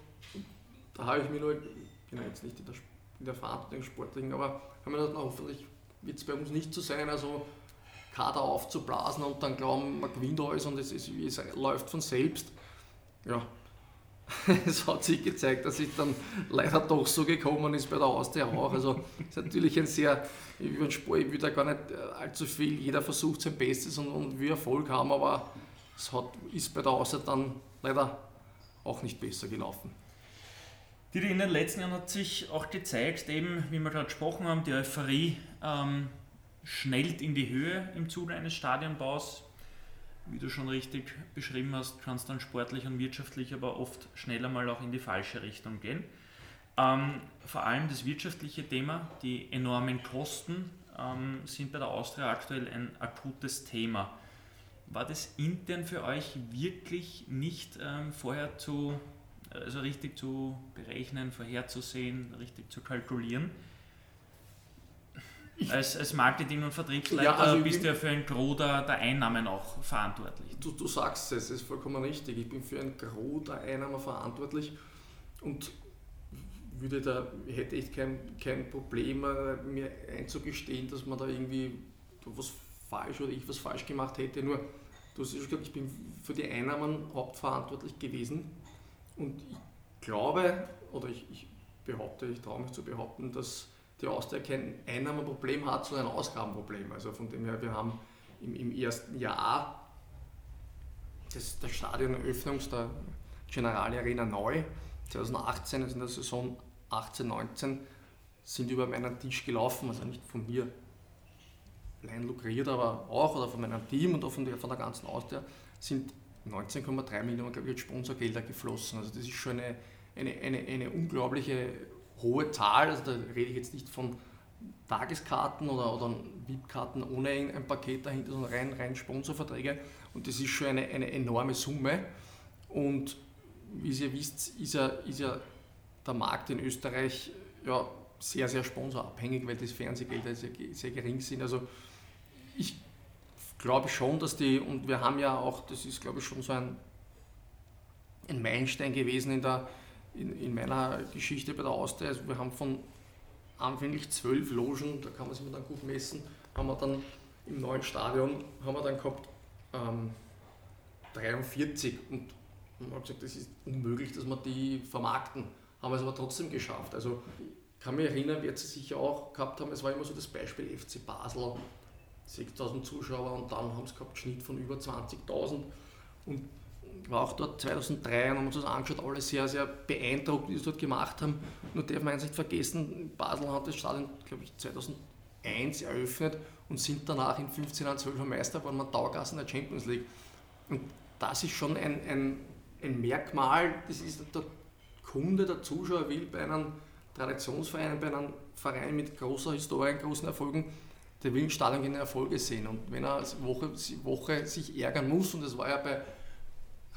Da habe ich mir nur, ich bin jetzt nicht in der, in der Verantwortung Sportling, aber habe mir gedacht, na, hoffentlich wird es bei uns nicht so sein, also Kader aufzublasen und dann glauben, man gewinnt alles und es, es, es läuft von selbst. ja, [LAUGHS] es hat sich gezeigt, dass es dann leider doch so gekommen ist bei der Austria auch. Also es ist natürlich ein sehr, über den Sport, ich will da gar nicht äh, allzu viel, jeder versucht sein Bestes und, und wir Erfolg haben, aber es hat, ist bei der Austria dann leider auch nicht besser gelaufen. Die, in den letzten Jahren hat sich auch gezeigt, eben wie wir gerade gesprochen haben, die Euphorie ähm, schnellt in die Höhe im Zuge eines Stadionbaus wie du schon richtig beschrieben hast, kann es dann sportlich und wirtschaftlich aber oft schneller mal auch in die falsche Richtung gehen. Ähm, vor allem das wirtschaftliche Thema, die enormen Kosten ähm, sind bei der Austria aktuell ein akutes Thema. War das intern für euch wirklich nicht ähm, vorher zu, also richtig zu berechnen, vorherzusehen, richtig zu kalkulieren? [LAUGHS] als, als Marketing- und Vertriebsleiter ja, also bist du ja für ein Gros der, der Einnahmen auch verantwortlich. Du, du sagst es, es ist vollkommen richtig. Ich bin für ein Gros der Einnahmen verantwortlich und würde da, hätte ich kein, kein Problem, äh, mir einzugestehen, dass man da irgendwie was falsch oder ich was falsch gemacht hätte. Nur, du hast ja schon gesagt, ich bin für die Einnahmen hauptverantwortlich gewesen und ich glaube, oder ich, ich behaupte, ich traue mich zu behaupten, dass die Austria kein Einnahmenproblem hat, sondern ein Ausgabenproblem. Also von dem her, wir haben im, im ersten Jahr des, der Stadioneröffnungs der Generali Arena neu, 2018, also in der Saison 18-19, sind über meinen Tisch gelaufen, also nicht von mir allein lukriert, aber auch oder von meinem Team und auch von der, von der ganzen Austria, sind 19,3 Millionen, glaube ich, Sponsorgelder geflossen. Also das ist schon eine, eine, eine, eine unglaubliche hohe Zahl, also da rede ich jetzt nicht von Tageskarten oder, oder VIP-Karten ohne ein Paket dahinter, sondern rein, rein Sponsorverträge. Und das ist schon eine, eine enorme Summe. Und wie ihr wisst, ist ja, ist ja der Markt in Österreich ja, sehr, sehr sponsorabhängig, weil das Fernsehgelder sehr, sehr gering sind. Also ich glaube schon, dass die, und wir haben ja auch, das ist glaube ich schon so ein, ein Meilenstein gewesen in der, in, in meiner Geschichte bei der Austria, also wir haben von anfänglich zwölf Logen, da kann man sich dann gut messen, haben wir dann im neuen Stadion, haben wir dann gehabt ähm, 43 und man hat gesagt, das ist unmöglich, dass wir die vermarkten. Haben wir es aber trotzdem geschafft. Also ich kann mich erinnern, wer sie sicher auch gehabt haben, es war immer so das Beispiel FC Basel, 6000 Zuschauer und dann haben sie gehabt Schnitt von über 20.000 und war auch dort 2003 und haben uns das angeschaut, alle sehr, sehr beeindruckt, wie sie es dort gemacht haben. Nur darf man eins nicht vergessen, Basel hat das Stadion, glaube ich, 2001 eröffnet und sind danach in 15 Jahren 12 Meister geworden, man in der Champions League. Und das ist schon ein, ein, ein Merkmal, das ist der Kunde, der Zuschauer will bei einem Traditionsverein, bei einem Verein mit großer Historie, großen Erfolgen, der will im Stadion keine Erfolge sehen. Und wenn er Woche, Woche sich ärgern muss, und das war ja bei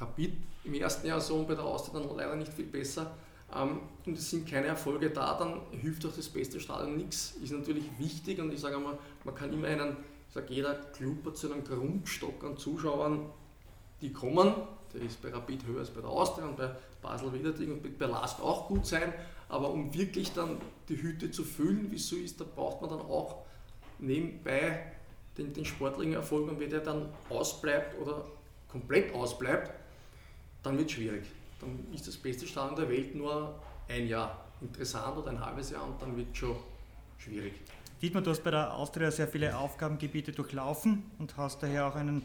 Rapid im ersten Jahr so und bei der Austria dann leider nicht viel besser. Ähm, und es sind keine Erfolge da, dann hilft auch das beste Stadion nichts. Ist natürlich wichtig und ich sage einmal, man kann immer einen, ich sage, jeder Club hat so einen Grundstock an Zuschauern, die kommen. Der ist bei Rapid höher als bei der Austria und bei Basel Wiederding und bei Last auch gut sein. Aber um wirklich dann die Hütte zu füllen, wie es so ist, da braucht man dann auch nebenbei den, den sportlichen Erfolg und wenn der dann ausbleibt oder komplett ausbleibt, dann wird es schwierig. Dann ist das beste Stadion der Welt nur ein Jahr interessant oder ein halbes Jahr und dann wird es schon schwierig. Dietmar, du hast bei der Austria sehr viele Aufgabengebiete durchlaufen und hast daher auch einen,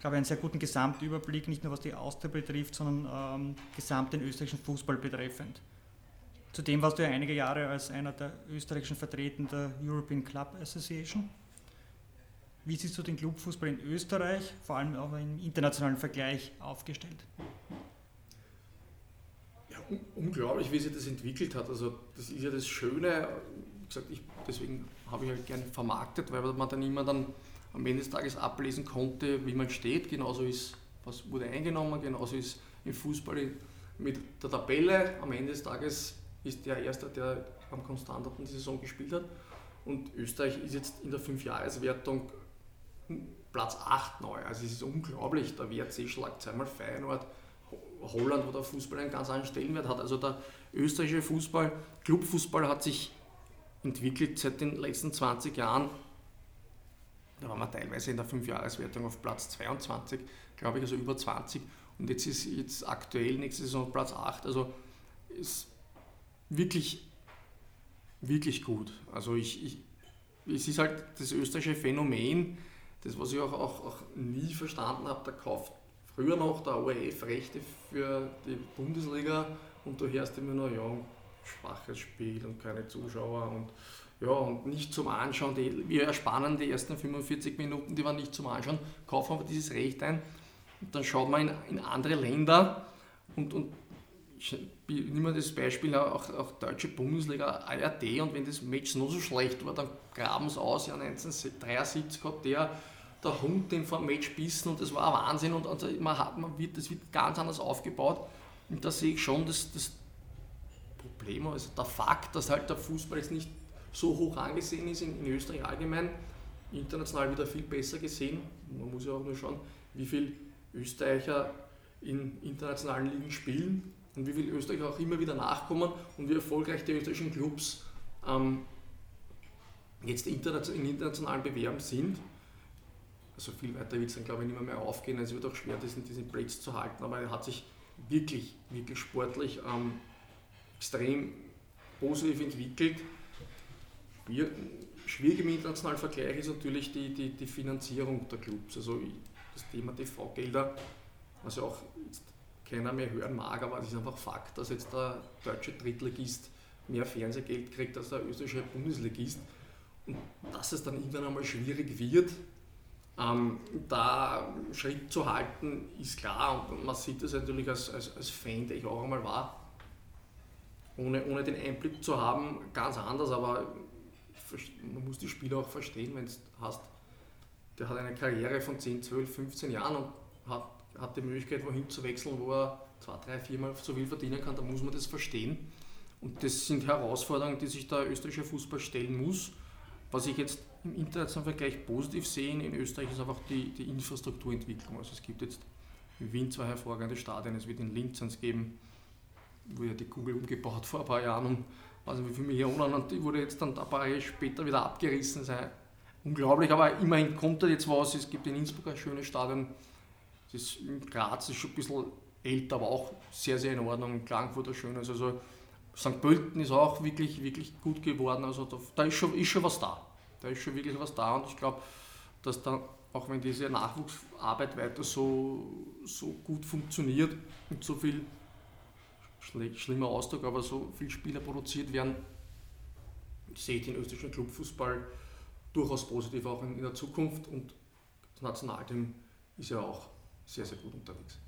glaube ich, einen sehr guten Gesamtüberblick, nicht nur was die Austria betrifft, sondern ähm, gesamt den österreichischen Fußball betreffend. Zudem warst du ja einige Jahre als einer der österreichischen Vertretern der European Club Association. Wie siehst du den Clubfußball in Österreich, vor allem auch im internationalen Vergleich, aufgestellt? Ja, un unglaublich, wie sich das entwickelt hat. Also das ist ja das Schöne. Ich, deswegen habe ich halt gern vermarktet, weil man dann immer dann am Ende des Tages ablesen konnte, wie man steht. Genauso ist, was wurde eingenommen, genauso ist im Fußball mit der Tabelle. Am Ende des Tages ist der Erste, der am konstantesten die Saison gespielt hat. Und Österreich ist jetzt in der Fünfjahreswertung Platz 8 neu. Also es ist unglaublich, der WRC schlagt zweimal Feyenoord, Holland, wo der Fußball einen ganz anderen Stellenwert hat. Also der österreichische Fußball, Clubfußball hat sich entwickelt seit den letzten 20 Jahren. Da waren wir teilweise in der Fünfjahreswertung auf Platz 22, glaube ich, also über 20. Und jetzt ist jetzt aktuell nächste Saison Platz 8. Also ist wirklich, wirklich gut. Also ich, ich, es ist halt das österreichische Phänomen, das was ich auch, auch, auch nie verstanden habe, da kauft früher noch der ORF Rechte für die Bundesliga und du hörst immer nur, ja, schwaches Spiel und keine Zuschauer und ja, und nicht zum Anschauen. Die, wir spannen die ersten 45 Minuten, die waren nicht zum Anschauen, kaufen aber dieses Recht ein und dann schaut man in, in andere Länder und, und ich nehme das Beispiel auch, auch deutsche Bundesliga, ARD und wenn das Match nur so schlecht war, dann graben sie aus. Ja, 1973 hat der, der Hund den vor dem Match bissen und das war ein Wahnsinn und, und man hat, man wird, das wird ganz anders aufgebaut und da sehe ich schon das, das Problem, also der Fakt, dass halt der Fußball jetzt nicht so hoch angesehen ist in, in Österreich allgemein, international wieder viel besser gesehen. Man muss ja auch nur schauen, wie viele Österreicher in internationalen Ligen spielen und wie viele Österreicher auch immer wieder nachkommen und wie erfolgreich die österreichischen Clubs ähm, jetzt in internationalen Bewerben sind. Also viel weiter wird es dann glaube ich nicht mehr, mehr aufgehen. Also es wird auch schwer, diesen, diesen Platz zu halten, aber er hat sich wirklich, wirklich sportlich ähm, extrem positiv entwickelt. Wir, schwierig im internationalen Vergleich ist natürlich die, die, die Finanzierung der Clubs. Also das Thema TV-Gelder, was ja auch keiner mehr hören mag, aber es ist einfach Fakt, dass jetzt der deutsche Drittligist mehr Fernsehgeld kriegt als der österreichische Bundesligist. Und dass es dann irgendwann einmal schwierig wird, ähm, da Schritt zu halten, ist klar. Und man sieht das natürlich als, als, als Fan, der ich auch einmal war, ohne, ohne den Einblick zu haben, ganz anders. Aber man muss die Spieler auch verstehen, wenn du hast, der hat eine Karriere von 10, 12, 15 Jahren und hat, hat die Möglichkeit, wohin zu wechseln, wo er zwei, drei, viermal so viel verdienen kann, da muss man das verstehen. Und das sind Herausforderungen, die sich der österreichische Fußball stellen muss. Was ich jetzt im internationalen Vergleich positiv sehe in Österreich ist einfach die, die Infrastrukturentwicklung. Also es gibt jetzt in Wien zwei hervorragende Stadien, es wird in Linz eins geben, wo ja die Kugel umgebaut vor ein paar Jahren um also wie viele Millionen und die wurde jetzt dann ein paar Jahre später wieder abgerissen. Das ist unglaublich, aber immerhin kommt da jetzt was. Es gibt in Innsbruck ein schönes Stadion, das in Graz ist schon ein bisschen älter, aber auch sehr, sehr in Ordnung. In Klagenfurt ein schönes. Also St. Pölten ist auch wirklich, wirklich gut geworden. Also da, da ist, schon, ist schon was da. Da ist schon wirklich was da und ich glaube, dass dann, auch wenn diese Nachwuchsarbeit weiter so, so gut funktioniert und so viel schlimmer Ausdruck, aber so viele Spieler produziert werden, sehe ich den österreichischen Clubfußball durchaus positiv auch in, der Zukunft und das Nationalteam ist ja auch sehr, sehr gut unterwegs.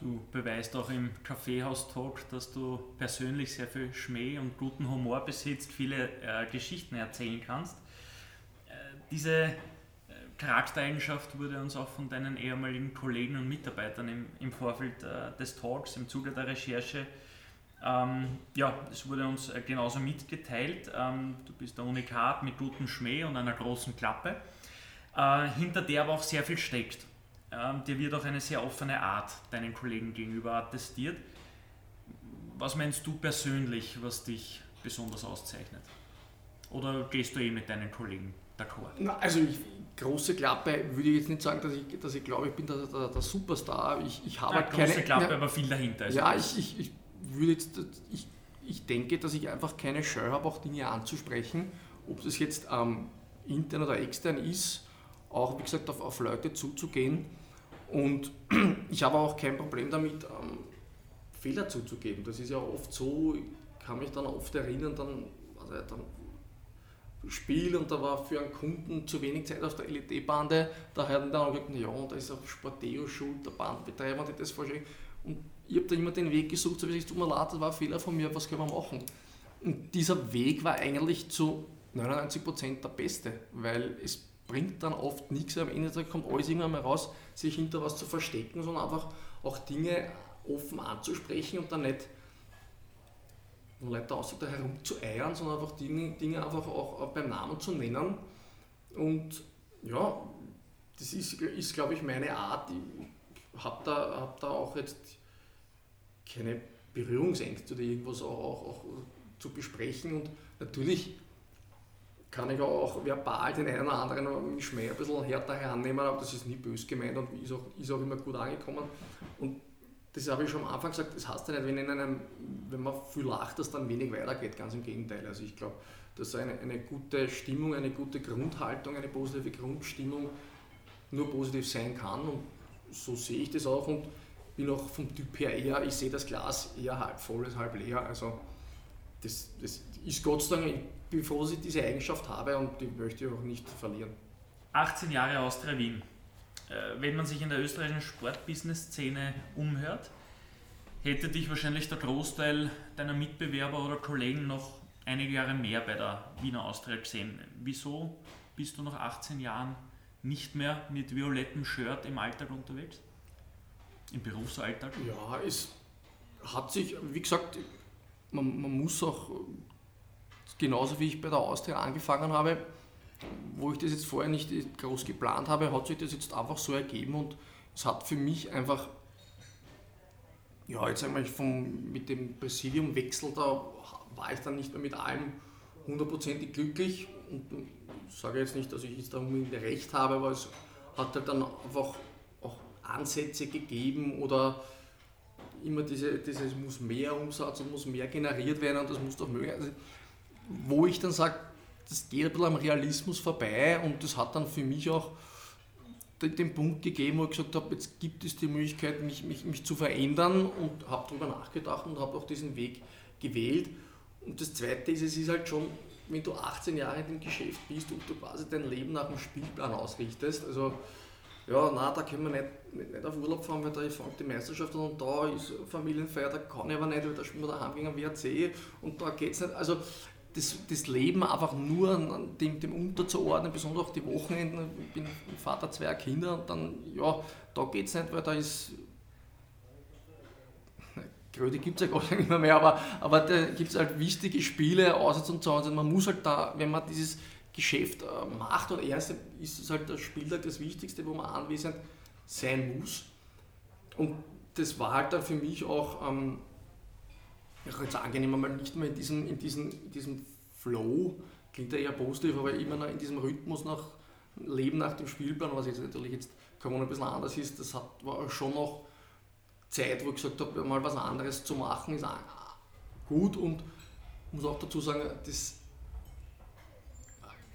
Du beweist auch im Kaffeehaus-Talk, dass du persönlich sehr viel Schmäh und guten Humor besitzt, viele äh, Geschichten erzählen kannst. Äh, diese Charaktereigenschaft wurde uns auch von deinen ehemaligen Kollegen und Mitarbeitern im, im Vorfeld äh, des Talks, im Zuge der Recherche, ähm, ja, es wurde uns äh, genauso mitgeteilt. Ähm, du bist der Unikat mit gutem Schmäh und einer großen Klappe, äh, hinter der aber auch sehr viel steckt. Ähm, dir wird auch eine sehr offene Art deinen Kollegen gegenüber attestiert. Was meinst du persönlich, was dich besonders auszeichnet? Oder gehst du eh mit deinen Kollegen d'accord? Na, also ich, große Klappe würde ich jetzt nicht sagen, dass ich, dass ich glaube, ich bin der, der, der Superstar. Ich, ich habe ja, halt große keine, Klappe, ne, aber viel dahinter. Also ja, ich, ich, ich würde jetzt, ich, ich denke, dass ich einfach keine Scheu habe, auch Dinge anzusprechen, ob das jetzt ähm, intern oder extern ist, auch wie gesagt auf, auf Leute zuzugehen. Und [CLEARS THROAT] ich habe auch kein Problem damit, ähm, Fehler zuzugeben. Das ist ja oft so, ich kann mich dann oft erinnern, dann, also dann Spiel und da war für einen Kunden zu wenig Zeit auf der LED-Bande. Da hat er dann gesagt, ja, da ist auch Sporteo schuld, der Bandbetreiber die das vorschlägt. Und ich habe da immer den Weg gesucht, so wie es tut mir leid, das war ein Fehler von mir, was können wir machen? Und dieser Weg war eigentlich zu 99% der beste, weil es bringt dann oft nichts, am Ende kommt alles irgendwann mal raus, sich hinter was zu verstecken, sondern einfach auch Dinge offen anzusprechen und dann nicht und Leute außer da herum zu eiern, sondern einfach Dinge, Dinge einfach auch beim Namen zu nennen. Und ja, das ist, ist glaube ich, meine Art. Ich habe da, hab da auch jetzt keine Berührungsängste oder irgendwas auch, auch, auch zu besprechen. Und natürlich kann ich auch verbal den einen oder anderen Schmäh ein bisschen härter herannehmen, aber das ist nie böse gemeint und ist auch, ist auch immer gut angekommen. Und das habe ich schon am Anfang gesagt, das heißt ja nicht, wenn, in einem, wenn man viel lacht, dass dann wenig weitergeht, ganz im Gegenteil. Also ich glaube, dass eine, eine gute Stimmung, eine gute Grundhaltung, eine positive Grundstimmung nur positiv sein kann und so sehe ich das auch und bin auch vom Typ her eher, ich sehe das Glas eher halb voll als halb leer. Also das, das ist Gott sei Dank, bin froh, dass ich diese Eigenschaft habe und die möchte ich auch nicht verlieren. 18 Jahre Austria Wien. Äh, wenn man sich in der österreichischen Sportbusiness-Szene umhört, hätte dich wahrscheinlich der Großteil deiner Mitbewerber oder Kollegen noch einige Jahre mehr bei der Wiener Austria gesehen. Wieso bist du nach 18 Jahren nicht mehr mit violettem Shirt im Alltag unterwegs? Im Berufsalltag? Ja, es hat sich, wie gesagt, man, man muss auch, genauso wie ich bei der Austria angefangen habe, wo ich das jetzt vorher nicht groß geplant habe, hat sich das jetzt einfach so ergeben und es hat für mich einfach, ja, jetzt einmal vom, mit dem Präsidiumwechsel, da war ich dann nicht mehr mit allem hundertprozentig glücklich und ich sage jetzt nicht, dass ich jetzt da unbedingt recht habe, aber es hat halt dann einfach auch Ansätze gegeben oder immer diese, dieses muss mehr Umsatz und muss mehr generiert werden und das muss doch möglich sein. Also, wo ich dann sage, das geht ein bisschen am Realismus vorbei und das hat dann für mich auch den Punkt gegeben, wo ich gesagt habe, jetzt gibt es die Möglichkeit, mich, mich, mich zu verändern und habe darüber nachgedacht und habe auch diesen Weg gewählt. Und das Zweite ist, es ist halt schon, wenn du 18 Jahre in dem Geschäft bist und du quasi dein Leben nach dem Spielplan ausrichtest, also ja, nein, da können wir nicht, nicht, nicht auf Urlaub fahren, weil da fängt die Meisterschaft an und da ist Familienfeier, da kann ich aber nicht, weil da spielen wir daheim gegen einen WRC und da geht es nicht. Also das, das Leben einfach nur dem, dem unterzuordnen, besonders auch die Wochenenden. Ich bin Vater zweier Kinder und dann, ja, da geht es nicht, weil da ist. Gröde gibt es ja gar nicht mehr, mehr aber, aber da gibt es halt wichtige Spiele auswärts und zu Hause. Man muss halt da, wenn man dieses Geschäft äh, macht und erst ist es halt das Spieltag das Wichtigste, wo man anwesend sein muss. Und das war halt dann für mich auch. Ähm, jetzt angenehm, mal nicht mehr in diesem, in diesem, in diesem Flow, klingt ja eher positiv, aber immer noch in diesem Rhythmus nach Leben nach dem Spielplan, was jetzt natürlich jetzt Corona ein bisschen anders ist, das hat, war schon noch Zeit, wo ich gesagt habe, mal was anderes zu machen, ist gut und muss auch dazu sagen, das,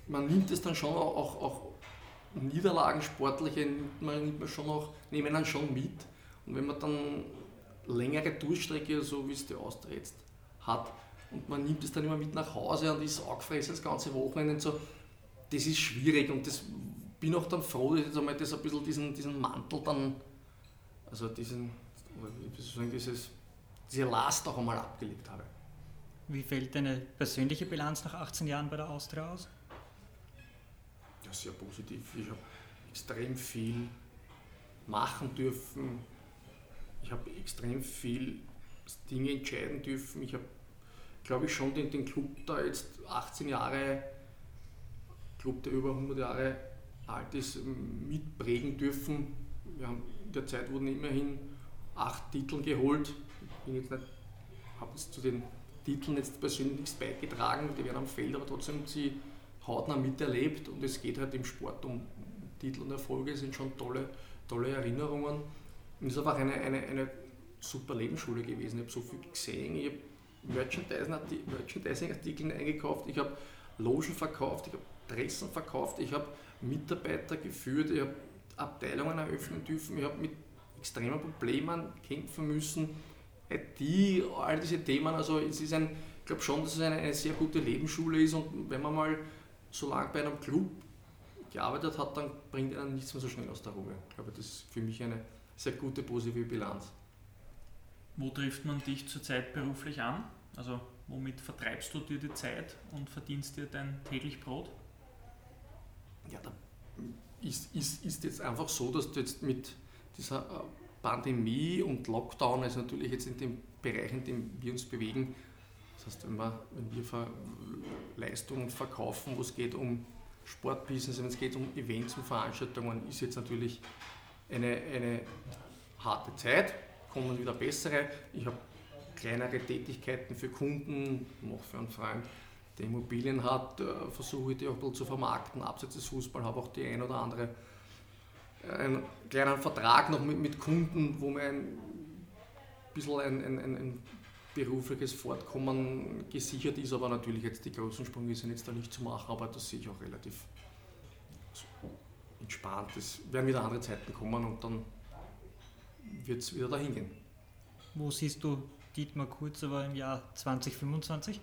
man nimmt es dann schon auch, auch, auch Niederlagen, sportliche, nimmt man, nimmt man schon auch, nehmen dann schon mit. Und wenn man dann längere Durchstrecke, so wie es die Austria jetzt hat. Und man nimmt es dann immer mit nach Hause und ist angefressen das ganze Wochenende und so. Das ist schwierig und das bin auch dann froh, dass ich jetzt einmal das ein bisschen diesen, diesen Mantel dann, also diesen, wie soll sagen, dieses, diese Last auch einmal abgelegt habe. Wie fällt deine persönliche Bilanz nach 18 Jahren bei der Austria aus? Ja, sehr positiv. Ich habe extrem viel machen dürfen, ich habe extrem viel Dinge entscheiden dürfen. Ich habe, glaube ich, schon den, den Club da jetzt 18 Jahre, Club, der über 100 Jahre alt ist, mitprägen dürfen. Wir haben in der Zeit wurden immerhin acht Titel geholt. Ich habe jetzt zu den Titeln jetzt persönlich nichts beigetragen, die werden am Feld, aber trotzdem sie hautnah miterlebt und es geht halt im Sport um Titel und Erfolge, sind schon tolle, tolle Erinnerungen. Und ist einfach eine, eine, eine super Lebensschule gewesen. Ich habe so viel gesehen, ich habe Merchandising-Artikel eingekauft, ich habe Logen verkauft, ich habe Dressen verkauft, ich habe Mitarbeiter geführt, ich habe Abteilungen eröffnen dürfen, ich habe mit extremen Problemen kämpfen müssen, IT, all diese Themen. Also es ist ein, ich glaube schon, dass es eine, eine sehr gute Lebensschule ist. Und wenn man mal so lange bei einem Club gearbeitet hat, dann bringt einen nichts mehr so schnell aus der Ruhe. Ich glaube, das ist für mich eine sehr gute positive Bilanz. Wo trifft man dich zurzeit beruflich an? Also womit vertreibst du dir die Zeit und verdienst dir dein täglich Brot? Ja, da ist, ist, ist jetzt einfach so, dass du jetzt mit dieser äh, Pandemie und Lockdown, also natürlich jetzt in dem Bereich, in dem wir uns bewegen, das heißt, wenn wir, wenn wir Leistungen verkaufen, wo es geht um Sportbusiness, wenn es geht um Events und Veranstaltungen, ist jetzt natürlich eine, eine harte Zeit, kommen wieder bessere. Ich habe kleinere Tätigkeiten für Kunden, noch für einen Freund, der Immobilien hat, äh, versuche ich die auch ein bisschen zu vermarkten, abseits des Fußballs, habe auch die ein oder andere äh, einen kleinen Vertrag noch mit, mit Kunden, wo mir ein bisschen ein, ein, ein, ein berufliches Fortkommen gesichert ist, aber natürlich jetzt die großen Sprünge sind jetzt da nicht zu machen, aber das sehe ich auch relativ entspannt. Es werden wieder andere Zeiten kommen und dann wird es wieder dahin gehen. Wo siehst du Dietmar Kurz aber im Jahr 2025?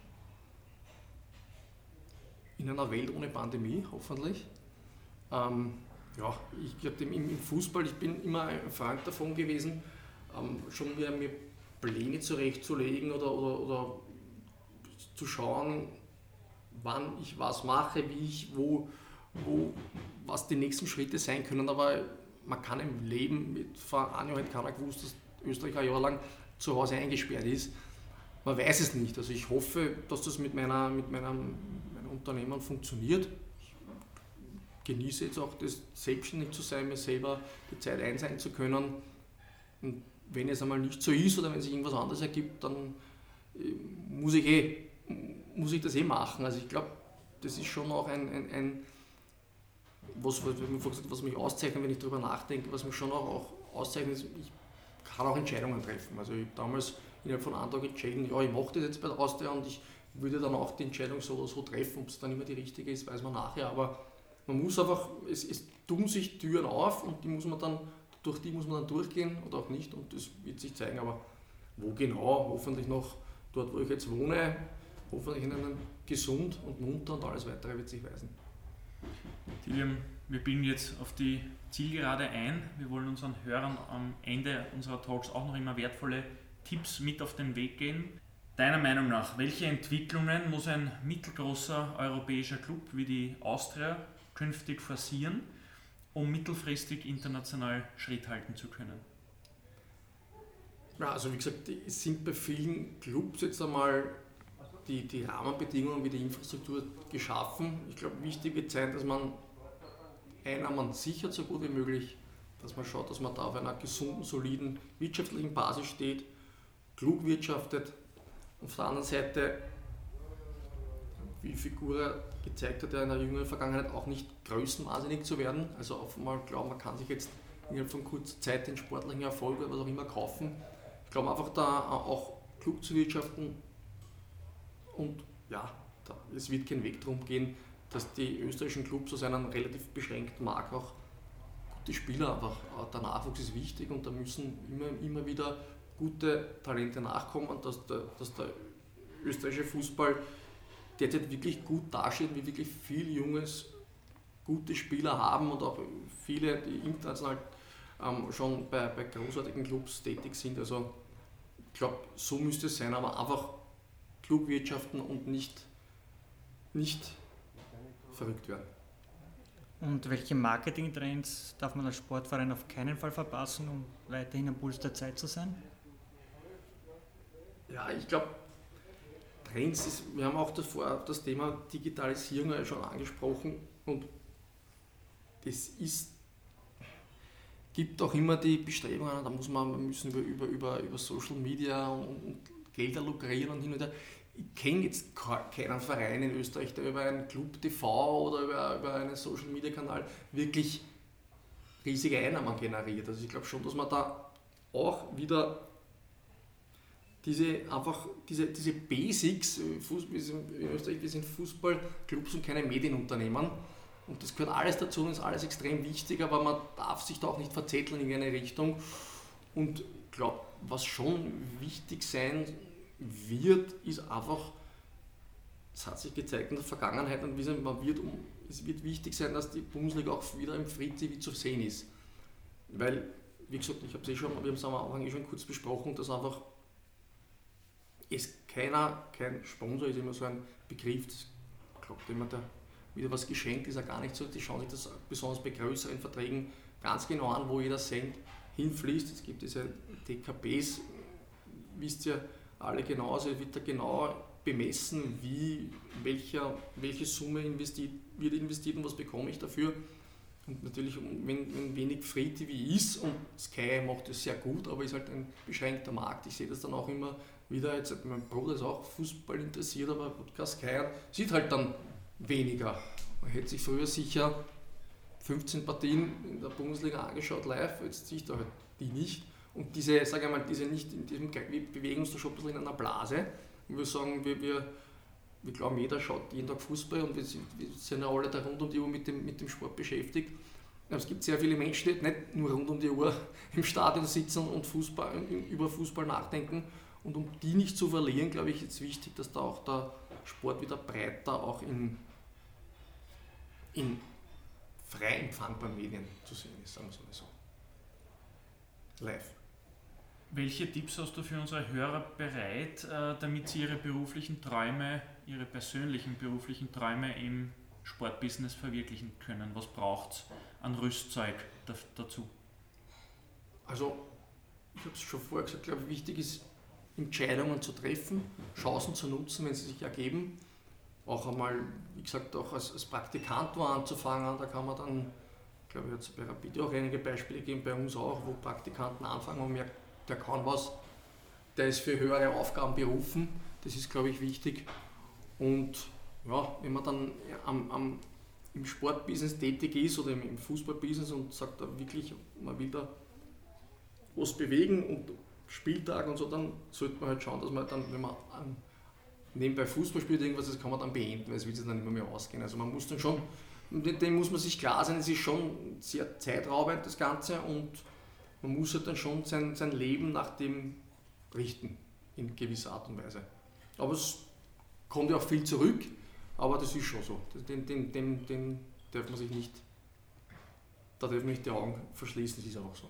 In einer Welt ohne Pandemie, hoffentlich. Ähm, ja, ich glaube, im, im, Fußball, ich bin immer ein Freund davon gewesen, ähm, schon mir, mir Pläne zurechtzulegen oder, oder, oder zu schauen, wann ich was mache, wie ich, wo, wo, was die nächsten Schritte sein können. Aber man kann im Leben, mit, vor einem Jahr hat keiner gewusst, dass Österreich ein Jahr lang zu Hause eingesperrt ist. Man weiß es nicht. Also ich hoffe, dass das mit, meiner, mit meinem, meinem Unternehmen funktioniert. Ich genieße jetzt auch das selbstständig zu sein, mir selber die Zeit einsehen zu können. Und wenn es einmal nicht so ist oder wenn sich irgendwas anderes ergibt, dann äh, muss ich, eh, muss ich das eh machen. Also ich glaube, das ist schon auch ein, ein, ein was, was, mich auszeichnet, wenn ich darüber nachdenke, was mich schon auch, auch auszeichnet, ist, ich kann auch Entscheidungen treffen. Also ich habe damals innerhalb von einem Tag entschieden, ja, ich mache das jetzt bei der Austria und ich würde dann auch die Entscheidung so oder so treffen. Ob es dann immer die richtige ist, weiß man nachher. Aber man muss einfach, es, es tun sich Türen auf und die muss man dann durch die muss man dann durchgehen oder auch nicht und das wird sich zeigen. Aber wo genau, hoffentlich noch dort, wo ich jetzt wohne, hoffentlich in einem gesund und munter und alles weitere wird sich weisen. Tilium, wir biegen jetzt auf die Zielgerade ein. Wir wollen unseren Hörern am Ende unserer Talks auch noch immer wertvolle Tipps mit auf den Weg gehen. Deiner Meinung nach, welche Entwicklungen muss ein mittelgroßer europäischer Club wie die Austria künftig forcieren, um mittelfristig international Schritt halten zu können? Ja, also wie gesagt, es sind bei vielen Clubs jetzt einmal die, die Rahmenbedingungen wie die Infrastruktur geschaffen. Ich glaube, wichtig wird sein, dass man einer, man sichert so gut wie möglich, dass man schaut, dass man da auf einer gesunden, soliden wirtschaftlichen Basis steht, klug wirtschaftet und auf der anderen Seite, wie Figura gezeigt hat, ja in der jüngeren Vergangenheit auch nicht größenwahnsinnig zu werden. Also auf einmal glauben, man kann sich jetzt innerhalb von kurzer Zeit den sportlichen Erfolg oder was auch immer kaufen. Ich glaube einfach da auch klug zu wirtschaften und ja, da, es wird kein Weg darum gehen, dass die österreichischen Clubs aus einem relativ beschränkten Markt auch gute Spieler einfach, der Nachwuchs ist wichtig und da müssen immer, immer wieder gute Talente nachkommen und dass der, dass der österreichische Fußball derzeit wirklich gut dasteht, wie wirklich viel junges, gute Spieler haben und auch viele, die international ähm, schon bei, bei großartigen Clubs tätig sind. Also ich glaube, so müsste es sein, aber einfach klug wirtschaften und nicht, nicht verrückt werden. Und welche Marketingtrends darf man als Sportverein auf keinen Fall verpassen, um weiterhin am Puls der Zeit zu sein? Ja, ich glaube, Trends ist, wir haben auch davor das Thema Digitalisierung schon angesprochen und das ist, gibt auch immer die Bestrebungen, da muss man, wir müssen über, über, über, über Social Media und, und Gelder lukrieren und hin und her. Ich kenne jetzt keinen Verein in Österreich, der über einen Club TV oder über, über einen Social Media Kanal wirklich riesige Einnahmen generiert. Also ich glaube schon, dass man da auch wieder diese einfach diese, diese Basics, äh, Fußball, in Österreich, wir sind Fußballclubs und keine Medienunternehmen. Und das gehört alles dazu und ist alles extrem wichtig, aber man darf sich da auch nicht verzetteln in eine Richtung. Und ich glaube, was schon wichtig sein wird, ist einfach, es hat sich gezeigt in der Vergangenheit und man wird, es wird wichtig sein, dass die Bundesliga auch wieder im Free TV zu sehen ist. Weil, wie gesagt, ich habe es eh schon, wir haben es am Anfang eh schon kurz besprochen, dass einfach ist keiner, kein Sponsor ist immer so ein Begriff, das glaubt jemand, der wieder was geschenkt ist, er gar nicht so. Die schauen sich das besonders bei größeren Verträgen ganz genau an, wo jeder Cent hinfließt. Es gibt diese DKBs, wisst ihr alle genau, also wird da genau bemessen, wie, welcher, welche Summe investiert, wird investiert und was bekomme ich dafür. Und natürlich, wenn, wenn wenig Free TV ist und Sky macht das sehr gut, aber ist halt ein beschränkter Markt. Ich sehe das dann auch immer wieder. Jetzt, mein Bruder ist auch Fußball interessiert, aber Podcast Sky sieht halt dann weniger. Man hätte sich früher sicher 15 Partien in der Bundesliga angeschaut live, jetzt sieht er halt die nicht. Und diese, sage ich mal, diese nicht in diesem, wir bewegen uns da schon ein bisschen in einer Blase. Und wir sagen, wir, wir, wir glauben, jeder schaut jeden Tag Fußball und wir sind, wir sind ja alle da rund um die Uhr mit dem, mit dem Sport beschäftigt. Aber es gibt sehr viele Menschen, die nicht nur rund um die Uhr [LAUGHS] im Stadion sitzen und Fußball, über Fußball nachdenken. Und um die nicht zu verlieren, glaube ich, ist es wichtig, dass da auch der Sport wieder breiter auch in, in frei empfangbaren Medien zu sehen ist, sagen wir es mal so. Live. Welche Tipps hast du für unsere Hörer bereit, äh, damit sie ihre beruflichen Träume, ihre persönlichen beruflichen Träume im Sportbusiness verwirklichen können? Was braucht es an Rüstzeug dazu? Also, ich habe es schon vorher gesagt, glaube wichtig ist, Entscheidungen zu treffen, Chancen zu nutzen, wenn sie sich ergeben auch einmal, wie gesagt, auch als, als Praktikant wo anzufangen. Da kann man dann, glaube ich, jetzt bei Rapid auch einige Beispiele geben, bei uns auch, wo Praktikanten anfangen und merken, der kann was, der ist für höhere Aufgaben berufen. Das ist, glaube ich, wichtig. Und ja, wenn man dann am, am, im Sportbusiness tätig ist oder im, Fußballbusiness und sagt da wirklich, man will da was bewegen und Spieltag und so, dann sollte man halt schauen, dass man dann, wenn man an nebenbei Fußball spielt, irgendwas, das kann man dann beenden, weil es wird sich dann immer mehr ausgehen. Also man muss dann schon, dem muss man sich klar sein, es ist schon sehr zeitraubend das Ganze und man muss halt dann schon sein, sein Leben nach dem richten, in gewisser Art und Weise. Aber es kommt ja auch viel zurück, aber das ist schon so. Den, den, den, den darf man sich nicht, da darf man nicht die Augen verschließen, das ist auch so.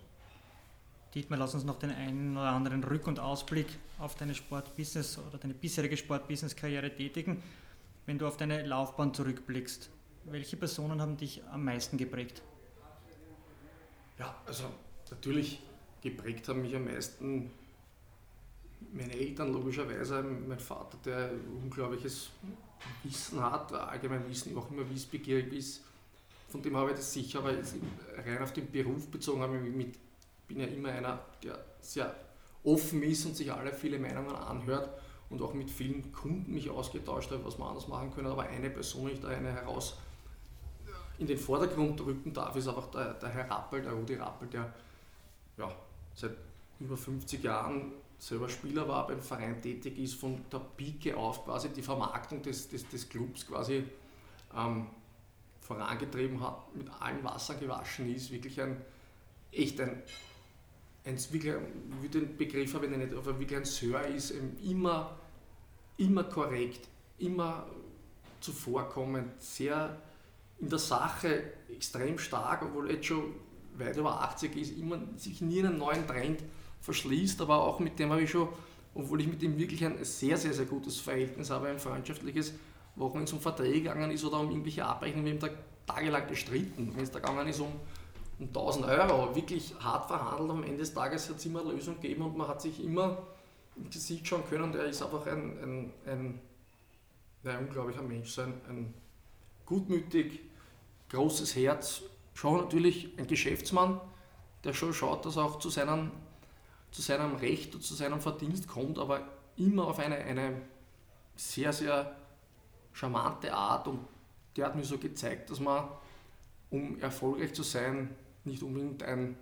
Dietmar, lass uns noch den einen oder anderen Rück- und Ausblick auf deine Sportbusiness oder deine bisherige Sportbusiness-Karriere tätigen. Wenn du auf deine Laufbahn zurückblickst, welche Personen haben dich am meisten geprägt? Ja, also natürlich geprägt haben mich am meisten meine Eltern logischerweise, mein Vater, der unglaubliches Wissen hat, allgemein Wissen, auch immer wissbegierig ist. Von dem habe ich das sicher, aber rein auf den Beruf bezogen habe ich mit bin ja immer einer, der sehr offen ist und sich alle viele Meinungen anhört und auch mit vielen Kunden mich ausgetauscht habe, was man anders machen können. Aber eine Person, ich da eine heraus in den Vordergrund rücken darf, ist einfach der, der Herr Rappel, der Rudi Rappel, der ja, seit über 50 Jahren selber Spieler war, beim Verein tätig ist, von der Pike auf quasi die Vermarktung des, des, des Clubs quasi ähm, vorangetrieben hat, mit allen Wasser gewaschen ist, wirklich ein echt ein ein, wirklich, ich den Begriff habe ich nicht, aber wirklich ein Sir ist, immer, immer korrekt, immer zuvorkommend, sehr in der Sache extrem stark, obwohl jetzt schon weit über 80 ist, immer sich nie einen neuen Trend verschließt, aber auch mit dem habe ich schon, obwohl ich mit ihm wirklich ein sehr, sehr, sehr gutes Verhältnis habe, ein freundschaftliches, wo es um Verträge gegangen ist oder um irgendwelche Abrechnungen, wir haben da tagelang gestritten, wenn es da gegangen ist um um 1000 Euro wirklich hart verhandelt. Am Ende des Tages hat es immer eine Lösung gegeben und man hat sich immer im Gesicht schauen können. Der ist einfach ein, ein, ein, ein unglaublicher Mensch, so ein, ein gutmütig, großes Herz. Schon natürlich ein Geschäftsmann, der schon schaut, dass er auch zu seinem, zu seinem Recht und zu seinem Verdienst kommt, aber immer auf eine, eine sehr, sehr charmante Art und der hat mir so gezeigt, dass man, um erfolgreich zu sein, nicht unbedingt ein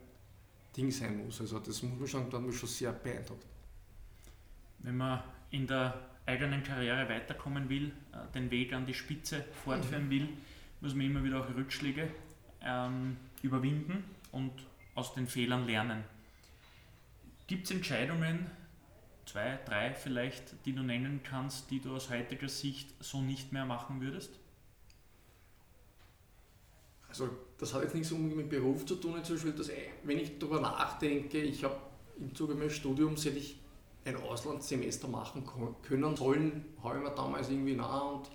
Ding sein muss. Also das muss man schon, dann schon sehr beeindruckt. Wenn man in der eigenen Karriere weiterkommen will, äh, den Weg an die Spitze fortführen mhm. will, muss man immer wieder auch Rückschläge ähm, überwinden und aus den Fehlern lernen. Gibt es Entscheidungen, zwei, drei vielleicht, die du nennen kannst, die du aus heutiger Sicht so nicht mehr machen würdest? Also das hat jetzt nichts unbedingt mit Beruf zu tun, zum Beispiel, dass, wenn ich darüber nachdenke, ich habe im Zuge meines Studiums hätte ich ein Auslandssemester machen können sollen, habe ich mir damals irgendwie nach und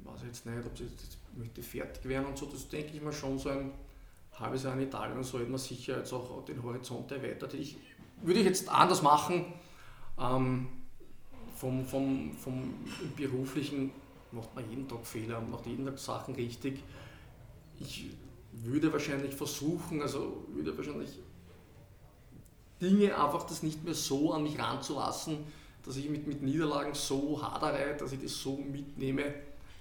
ich weiß jetzt nicht, ob ich jetzt möchte fertig werden und so, das denke ich mir schon so ein halbes Jahr in Italien und so hätte man sicher jetzt auch den Horizont erweitert. Ich, würde ich jetzt anders machen, ähm, vom, vom, vom beruflichen macht man jeden Tag Fehler, macht jeden Tag Sachen richtig ich würde wahrscheinlich versuchen, also würde wahrscheinlich Dinge einfach das nicht mehr so an mich ranzulassen, dass ich mit, mit Niederlagen so hadere, dass ich das so mitnehme,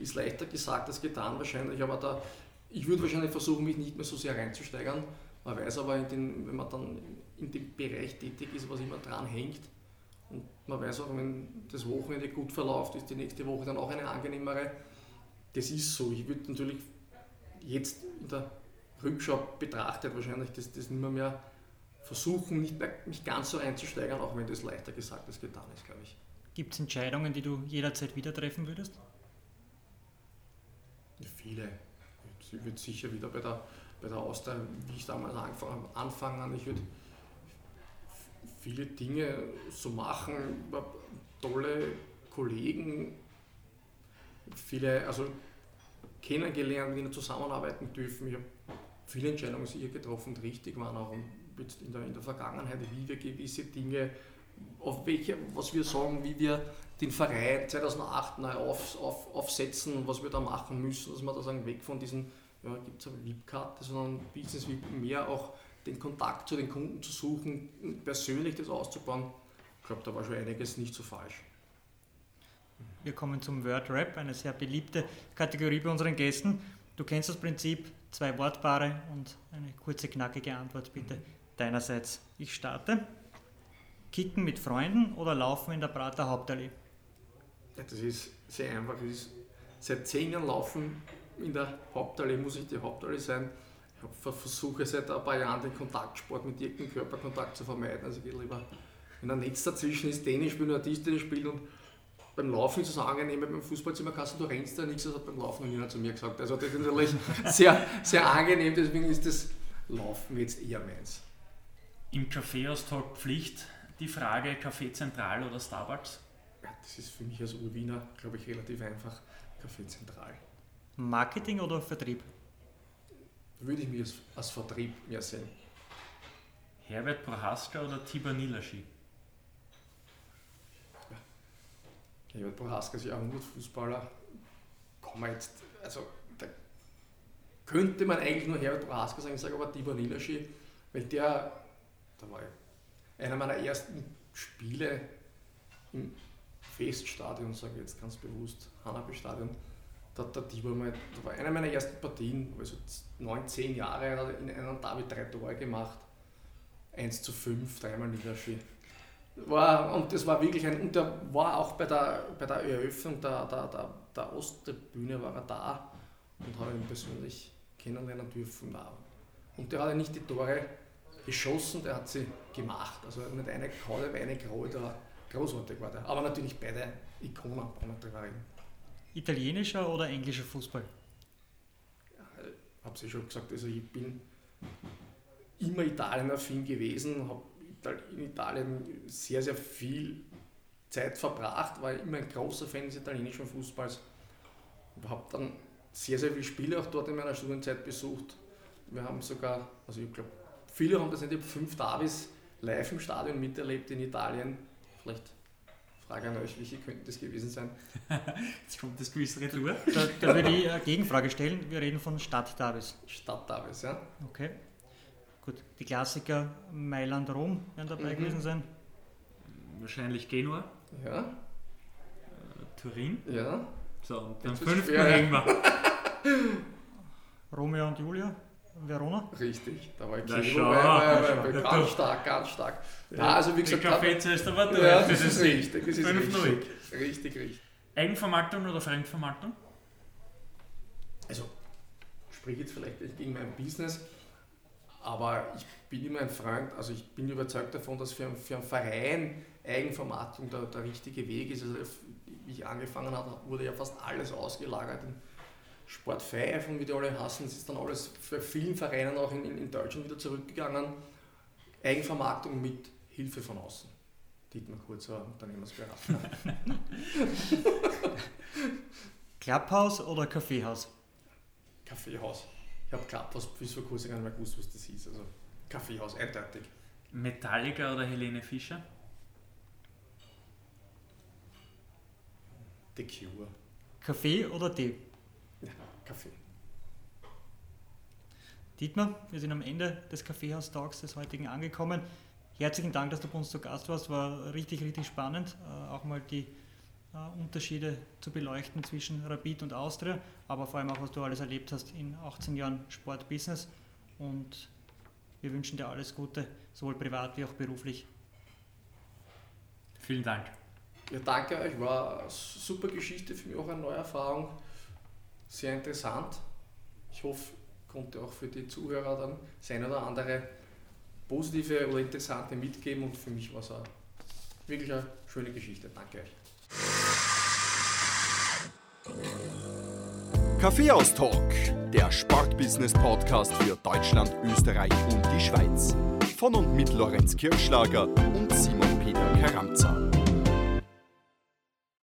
ist leichter gesagt als getan wahrscheinlich, aber da, ich würde wahrscheinlich versuchen, mich nicht mehr so sehr reinzusteigern. Man weiß aber, den, wenn man dann in dem Bereich tätig ist, was immer dran hängt, und man weiß auch, wenn das Wochenende gut verläuft, ist die nächste Woche dann auch eine angenehmere. Das ist so. Ich würde natürlich jetzt in der Rückschau betrachtet wahrscheinlich das, das nicht mehr, mehr versuchen, nicht mehr, mich ganz so einzusteigern, auch wenn das leichter gesagt als getan ist, glaube ich. Gibt es Entscheidungen, die du jederzeit wieder treffen würdest? Viele. Ich würde sicher wieder bei der, bei der Austria, wie ich damals angefangen habe, anfangen. Ich würde viele Dinge so machen, tolle Kollegen, viele, also kennengelernt, mit ihnen zusammenarbeiten dürfen. Ich habe viele Entscheidungen sicher getroffen, die richtig waren, auch in der, in der Vergangenheit, wie wir gewisse Dinge, auf welche, was wir sagen, wie wir den Verein 2008 neu auf, auf, aufsetzen, was wir da machen müssen, dass wir da sagen, weg von diesen, ja, gibt es eine VIP-Karte, sondern Business VIP mehr auch den Kontakt zu den Kunden zu suchen, persönlich das auszubauen. Ich glaube, da war schon einiges nicht so falsch. Wir kommen zum Word Rap, eine sehr beliebte Kategorie bei unseren Gästen. Du kennst das Prinzip, zwei Wortpaare und eine kurze, knackige Antwort bitte deinerseits. Ich starte. Kicken mit Freunden oder laufen in der Prater Hauptallee? Das ist sehr einfach. Das ist seit zehn Jahren laufen in der Hauptallee, muss ich die Hauptallee sein versuche seit ein paar Jahren den Kontaktsport mit irgendeinem Körperkontakt zu vermeiden. Also ich gehe lieber, wenn ein Netz dazwischen ist, Tennis spielen oder Tischtennis spielen und beim Laufen ist es angenehm, beim Fußballzimmer kannst du, du rennst da nichts, das hat beim Laufen noch niemand zu mir gesagt. Also das ist natürlich [LAUGHS] sehr, sehr angenehm, deswegen ist das Laufen jetzt eher meins. Im Kaffeeaustausch Pflicht die Frage Kaffee Zentral oder Starbucks? Das ist für mich als Urwiener, glaube ich, relativ einfach. Kaffee Zentral. Marketing oder Vertrieb? würde ich mich als, als Vertrieb mehr sehen. Herbert Prohaska oder Tibor Nilaschi? Ja. Herbert Prohaska ist ja Fußballer. Kann man jetzt, also da könnte man eigentlich nur Herbert Prohaska sagen, ich sage aber Tibor Nilaschi, weil der, da war einer meiner ersten Spiele im Feststadion, sage ich jetzt ganz bewusst, Hanabi-Stadion, da hat der Tibor mal, das war eine meiner ersten Partien, also neun, zehn Jahre, in einem David drei Tore gemacht. 1 zu 5, dreimal Niederschied. War, und das war wirklich ein, und der war auch bei der, bei der Eröffnung der, der, der, der Osttribüne war er da und habe ihn persönlich kennenlernen dürfen. Und der hat nicht die Tore geschossen, der hat sie gemacht. Also nicht eine Kaule, eine Graue, der großartig war der. Aber natürlich beide Ikonen, brauchen wir drüber reden. Italienischer oder englischer Fußball? Ich habe es ja schon gesagt, also ich bin immer Italien-affin gewesen, habe in Italien sehr, sehr viel Zeit verbracht, war immer ein großer Fan des italienischen Fußballs und habe dann sehr, sehr viele Spiele auch dort in meiner Studienzeit besucht. Wir haben sogar, also ich glaube, viele haben das nicht, ich habe fünf Davis live im Stadion miterlebt in Italien. Vielleicht Frage an euch, welche könnten das gewesen sein? [LAUGHS] Jetzt kommt das Quiz Retour. Da, da würde ich eine Gegenfrage stellen. Wir reden von Stadt Davis. Stadt Davis, ja. Okay. Gut, die Klassiker Mailand-Rom werden dabei mhm. gewesen sein. Wahrscheinlich Genua. Ja. Äh, Turin. Ja. So, und dann fünften hängen wir. [LAUGHS] Romeo und Julia. Verona? Richtig, da war ich bei, ganz stark, ganz stark. Ja, also wie gesagt, Kaffee ist aber durch. Ja, das ist richtig. Das ist richtig. richtig, richtig. Eigenvermarktung oder Fremdvermarktung? Also, ich spreche jetzt vielleicht nicht gegen mein Business, aber ich bin immer ein Freund, also ich bin überzeugt davon, dass für, für einen Verein Eigenvermarktung der, der richtige Weg ist. Also, wie ich angefangen habe, wurde ja fast alles ausgelagert in Sport 5 und wie die alle hassen, es ist dann alles für vielen Vereinen auch in, in Deutschland wieder zurückgegangen. Eigenvermarktung mit Hilfe von außen. Dietmar Kurzer, Unternehmensberater. Klapphaus [LAUGHS] oder Kaffeehaus? Kaffeehaus. Ich habe Klapphaus bis vor kurzem gar nicht mehr gewusst, was das ist. Also Kaffeehaus, eindeutig. Metallica oder Helene Fischer? The Cure. Kaffee oder Tee? Kaffee. Dietmar, wir sind am Ende des Kaffeehaustags des heutigen angekommen. Herzlichen Dank, dass du bei uns zu Gast warst. War richtig, richtig spannend, äh, auch mal die äh, Unterschiede zu beleuchten zwischen Rapid und Austria, aber vor allem auch, was du alles erlebt hast in 18 Jahren Sportbusiness. Und wir wünschen dir alles Gute, sowohl privat wie auch beruflich. Vielen Dank. Ja, danke euch. War eine super Geschichte, für mich auch eine neue Erfahrung. Sehr interessant. Ich hoffe, konnte auch für die Zuhörer dann sein oder andere positive oder interessante mitgeben und für mich war es auch wirklich eine schöne Geschichte. Danke euch. Kaffeehaus-Talk, der Sportbusiness-Podcast für Deutschland, Österreich und die Schweiz. Von und mit Lorenz Kirschlager und Simon Peter Karamza.